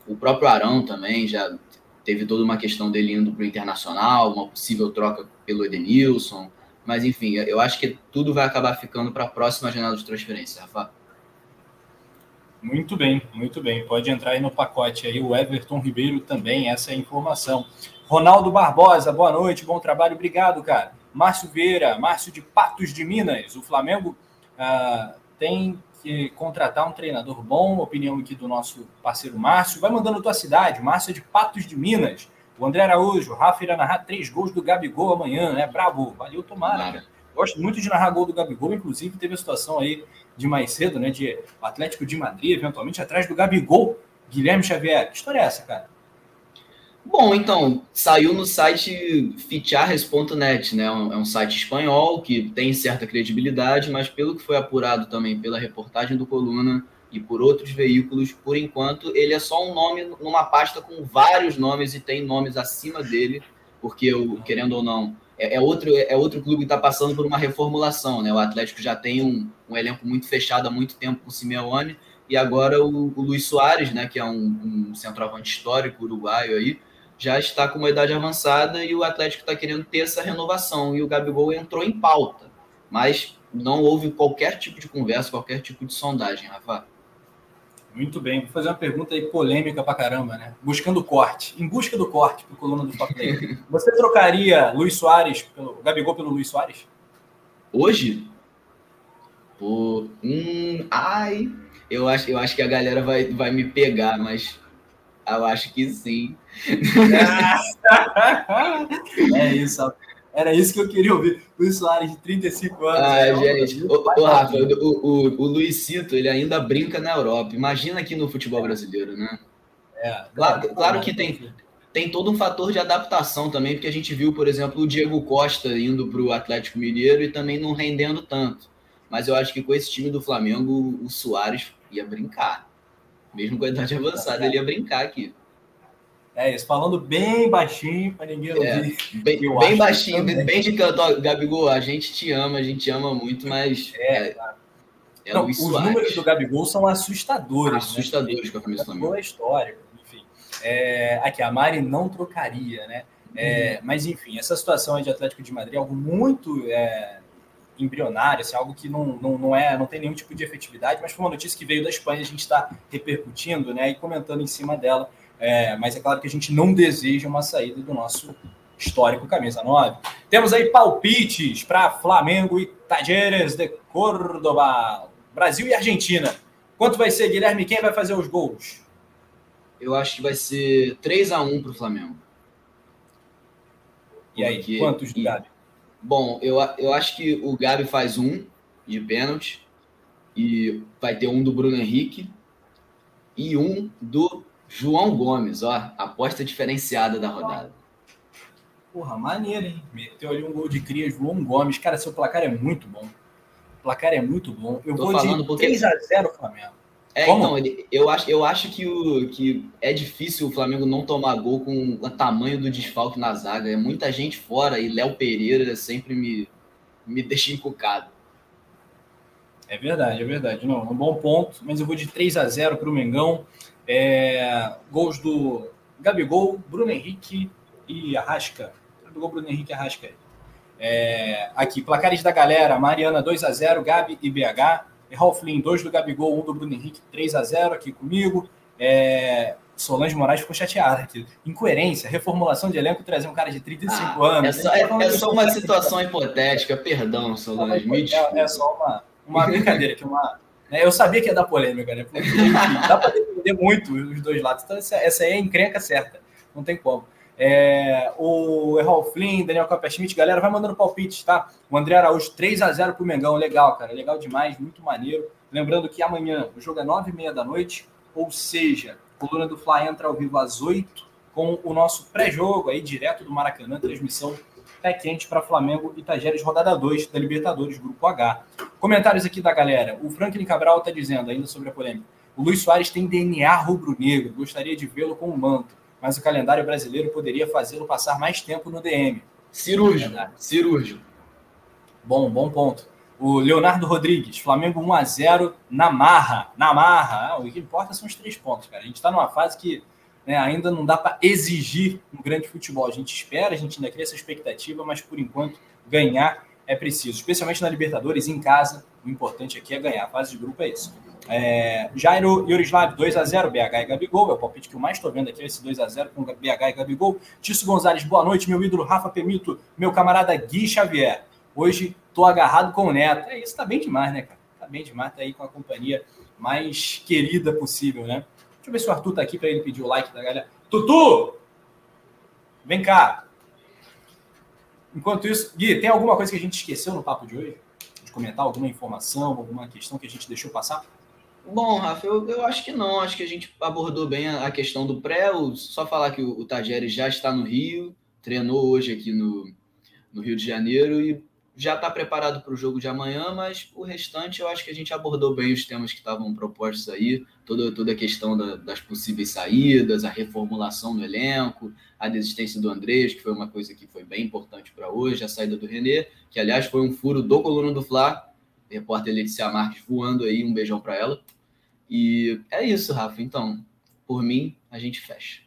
o próprio Arão também já teve toda uma questão dele indo para o Internacional, uma possível troca pelo Edenilson. Mas, enfim, eu acho que tudo vai acabar ficando para a próxima janela de transferência, Rafa. Muito bem, muito bem. Pode entrar aí no pacote aí o Everton Ribeiro também, essa é a informação. Ronaldo Barbosa, boa noite, bom trabalho, obrigado, cara. Márcio Vieira, Márcio de Patos de Minas. O Flamengo ah, tem que contratar um treinador bom, opinião aqui do nosso parceiro Márcio. Vai mandando tua cidade, Márcio é de Patos de Minas. O André Araújo, o Rafa irá narrar três gols do Gabigol amanhã, né? Bravo, valeu, tomara. Gosto muito de narrar gol do Gabigol, inclusive teve a situação aí de mais cedo, né? De Atlético de Madrid, eventualmente atrás do Gabigol. Guilherme Xavier, que história é essa, cara? Bom, então, saiu no site ficharres.net, né? É um site espanhol que tem certa credibilidade, mas pelo que foi apurado também pela reportagem do Coluna, e por outros veículos. Por enquanto, ele é só um nome numa pasta com vários nomes e tem nomes acima dele, porque, querendo ou não, é, é outro, é outro clube que está passando por uma reformulação. Né? O Atlético já tem um, um elenco muito fechado há muito tempo com o Simeone, e agora o, o Luiz Soares, né, que é um, um centroavante histórico uruguaio aí, já está com uma idade avançada e o Atlético está querendo ter essa renovação. E o Gabigol entrou em pauta, mas não houve qualquer tipo de conversa, qualquer tipo de sondagem, Rafa. Muito bem, vou fazer uma pergunta aí polêmica pra caramba, né? Buscando corte, em busca do corte pro coluna do Top Você trocaria Luiz Soares, pelo Gabigol pelo Luiz Soares? Hoje? Pô, hum, ai, eu acho, eu acho que a galera vai, vai me pegar, mas eu acho que sim. é isso, era isso que eu queria ouvir. Luiz Soares, de 35 anos. Ah, é gente. O, o, Rafa, o, o, o Luizito, ele ainda brinca na Europa. Imagina aqui no futebol brasileiro, né? É, claro, é, claro que tem, tem todo um fator de adaptação também, porque a gente viu, por exemplo, o Diego Costa indo para o Atlético Mineiro e também não rendendo tanto. Mas eu acho que com esse time do Flamengo, o Soares ia brincar. Mesmo com a idade avançada, ele ia brincar aqui. É isso, falando bem baixinho para ninguém é, ouvir. É, bem, bem baixinho, bem de canto. Gabigol, a gente te ama, a gente ama muito, mas. É, é, é Não, os números do Gabigol são assustadores. Né? Assustadores né? com a camisa do Flamengo. é histórico, enfim. É, aqui, a Mari não trocaria, né? É, uhum. Mas, enfim, essa situação de Atlético de Madrid é algo muito é, embrionário, assim, algo que não, não, não, é, não tem nenhum tipo de efetividade, mas foi uma notícia que veio da Espanha, a gente está repercutindo né, e comentando em cima dela. É, mas é claro que a gente não deseja uma saída do nosso histórico camisa 9. Temos aí palpites para Flamengo e Tajeres de Córdoba, Brasil e Argentina. Quanto vai ser, Guilherme? Quem vai fazer os gols? Eu acho que vai ser 3 a 1 para o Flamengo. E aí, Porque... quantos do Gabi? Bom, eu, eu acho que o Gabi faz um de pênalti e vai ter um do Bruno Henrique e um do João Gomes, ó, aposta diferenciada da rodada. Porra, maneiro, hein? Meteu ali um gol de cria, João Gomes. Cara, seu placar é muito bom. O placar é muito bom. Eu Tô vou falando de porque... 3x0 Flamengo. É, Como? então, eu acho, eu acho que, o, que é difícil o Flamengo não tomar gol com o tamanho do desfalque na zaga. É muita gente fora e Léo Pereira sempre me, me deixa encucado. É verdade, é verdade. Não, um bom ponto, mas eu vou de 3 a 0 para o Mengão. É, gols do Gabigol, Bruno Henrique e Arrasca. Gabigol, Bruno Henrique e Arrasca. É, aqui, placares da galera: Mariana 2 a 0 Gabi e BH. Ralf Lin, 2 do Gabigol, 1 um do Bruno Henrique, 3 a 0 aqui comigo. É, Solange Moraes ficou chateada aqui. Incoerência, reformulação de elenco, trazer um cara de 35 ah, anos. É só, é, é só uma situação hipotética, perdão, Solange. É, é só uma, uma brincadeira, que uma, eu sabia que ia dar polêmica, né? Porque dá para defender muito os dois lados. Então, essa, essa aí é a encrenca certa. Não tem como. É, o Errol Flynn, Daniel Copperschmidt, galera, vai mandando palpites, tá? O André Araújo, 3 a 0 pro Mengão, legal, cara, legal demais, muito maneiro. Lembrando que amanhã o jogo é 9 e meia da noite, ou seja, a coluna do Fly entra ao vivo às 8 com o nosso pré-jogo aí, direto do Maracanã, transmissão pé quente para Flamengo e Tajeres, rodada 2 da Libertadores, Grupo H. Comentários aqui da galera. O Franklin Cabral está dizendo, ainda sobre a polêmica, o Luiz Soares tem DNA rubro-negro, gostaria de vê-lo com o manto, mas o calendário brasileiro poderia fazê-lo passar mais tempo no DM. Cirúrgico, é cirúrgico. Bom, bom ponto. O Leonardo Rodrigues, Flamengo 1 a 0 na marra, na marra. Ah, o que importa são os três pontos, cara. A gente está numa fase que né, ainda não dá para exigir um grande futebol. A gente espera, a gente ainda cria essa expectativa, mas por enquanto ganhar é preciso, especialmente na Libertadores, em casa. O importante aqui é ganhar. A fase de grupo é isso. É, Jairo Yorislav, 2x0, BH e Gabigol. É o palpite que eu mais estou vendo aqui, esse 2x0 com BH e Gabigol. Tício Gonzalez, boa noite, meu ídolo Rafa Pemito, meu camarada Gui Xavier. Hoje tô agarrado com o Neto. É isso, tá bem demais, né, cara? Tá bem demais, tá aí com a companhia mais querida possível, né? Deixa eu ver se o Arthur tá aqui para ele pedir o like da galera. Tutu! Vem cá. Enquanto isso, Gui, tem alguma coisa que a gente esqueceu no papo de hoje? De comentar alguma informação, alguma questão que a gente deixou passar? Bom, Rafa, eu, eu acho que não. Acho que a gente abordou bem a, a questão do pré. Só falar que o, o já está no Rio, treinou hoje aqui no, no Rio de Janeiro e já está preparado para o jogo de amanhã, mas o restante eu acho que a gente abordou bem os temas que estavam propostos aí, toda, toda a questão da, das possíveis saídas, a reformulação do elenco, a desistência do Andrés, que foi uma coisa que foi bem importante para hoje, a saída do René, que aliás foi um furo do Coluna do Fla, repórter Letícia Marques voando aí, um beijão para ela. E é isso, Rafa. Então, por mim, a gente fecha.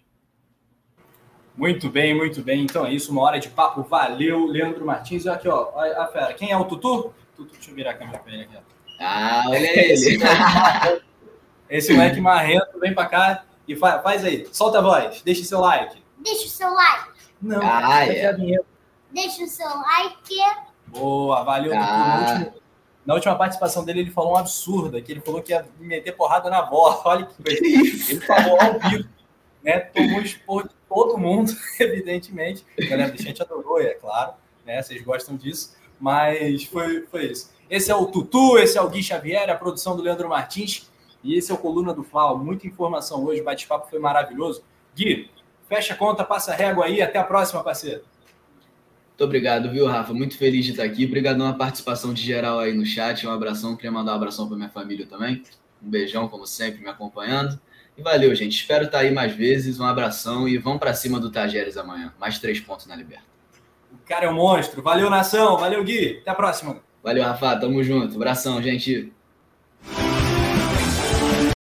Muito bem, muito bem. Então é isso, uma hora de papo. Valeu, Leandro Martins. E aqui, ó, a fera. Quem é o Tutu? Tutu, deixa eu virar a câmera pra ele aqui. Ah, olha ele. Esse moleque marrento, vem pra cá e faz, faz aí. Solta a voz, deixa o seu like. Deixa o seu like. Não, ah, é. Deixa o seu like. Boa, valeu, ah. Tutu. Na última, na última participação dele, ele falou um absurdo, que ele falou que ia meter porrada na bola. Olha que coisa. Ele falou ao vivo, né? Tomou expor todo mundo, evidentemente. A galera do chat adorou, é claro, né? Vocês gostam disso, mas foi, foi isso. Esse é o Tutu, esse é o Gui Xavier, a produção do Leandro Martins, e esse é o Coluna do Flau. Muita informação hoje, o bate-papo foi maravilhoso. Gui, fecha a conta, passa a régua aí, até a próxima, parceiro. Muito obrigado, viu, Rafa? Muito feliz de estar aqui. Obrigado pela participação de geral aí no chat. Um abração. Queria mandar um abração para minha família também. Um beijão, como sempre, me acompanhando. E valeu, gente. Espero estar aí mais vezes. Um abração e vamos para cima do Tajeres amanhã. Mais três pontos na Liberta. O cara é um monstro. Valeu, nação. Valeu, Gui. Até a próxima. Valeu, Rafa. Tamo junto. Abração, gente.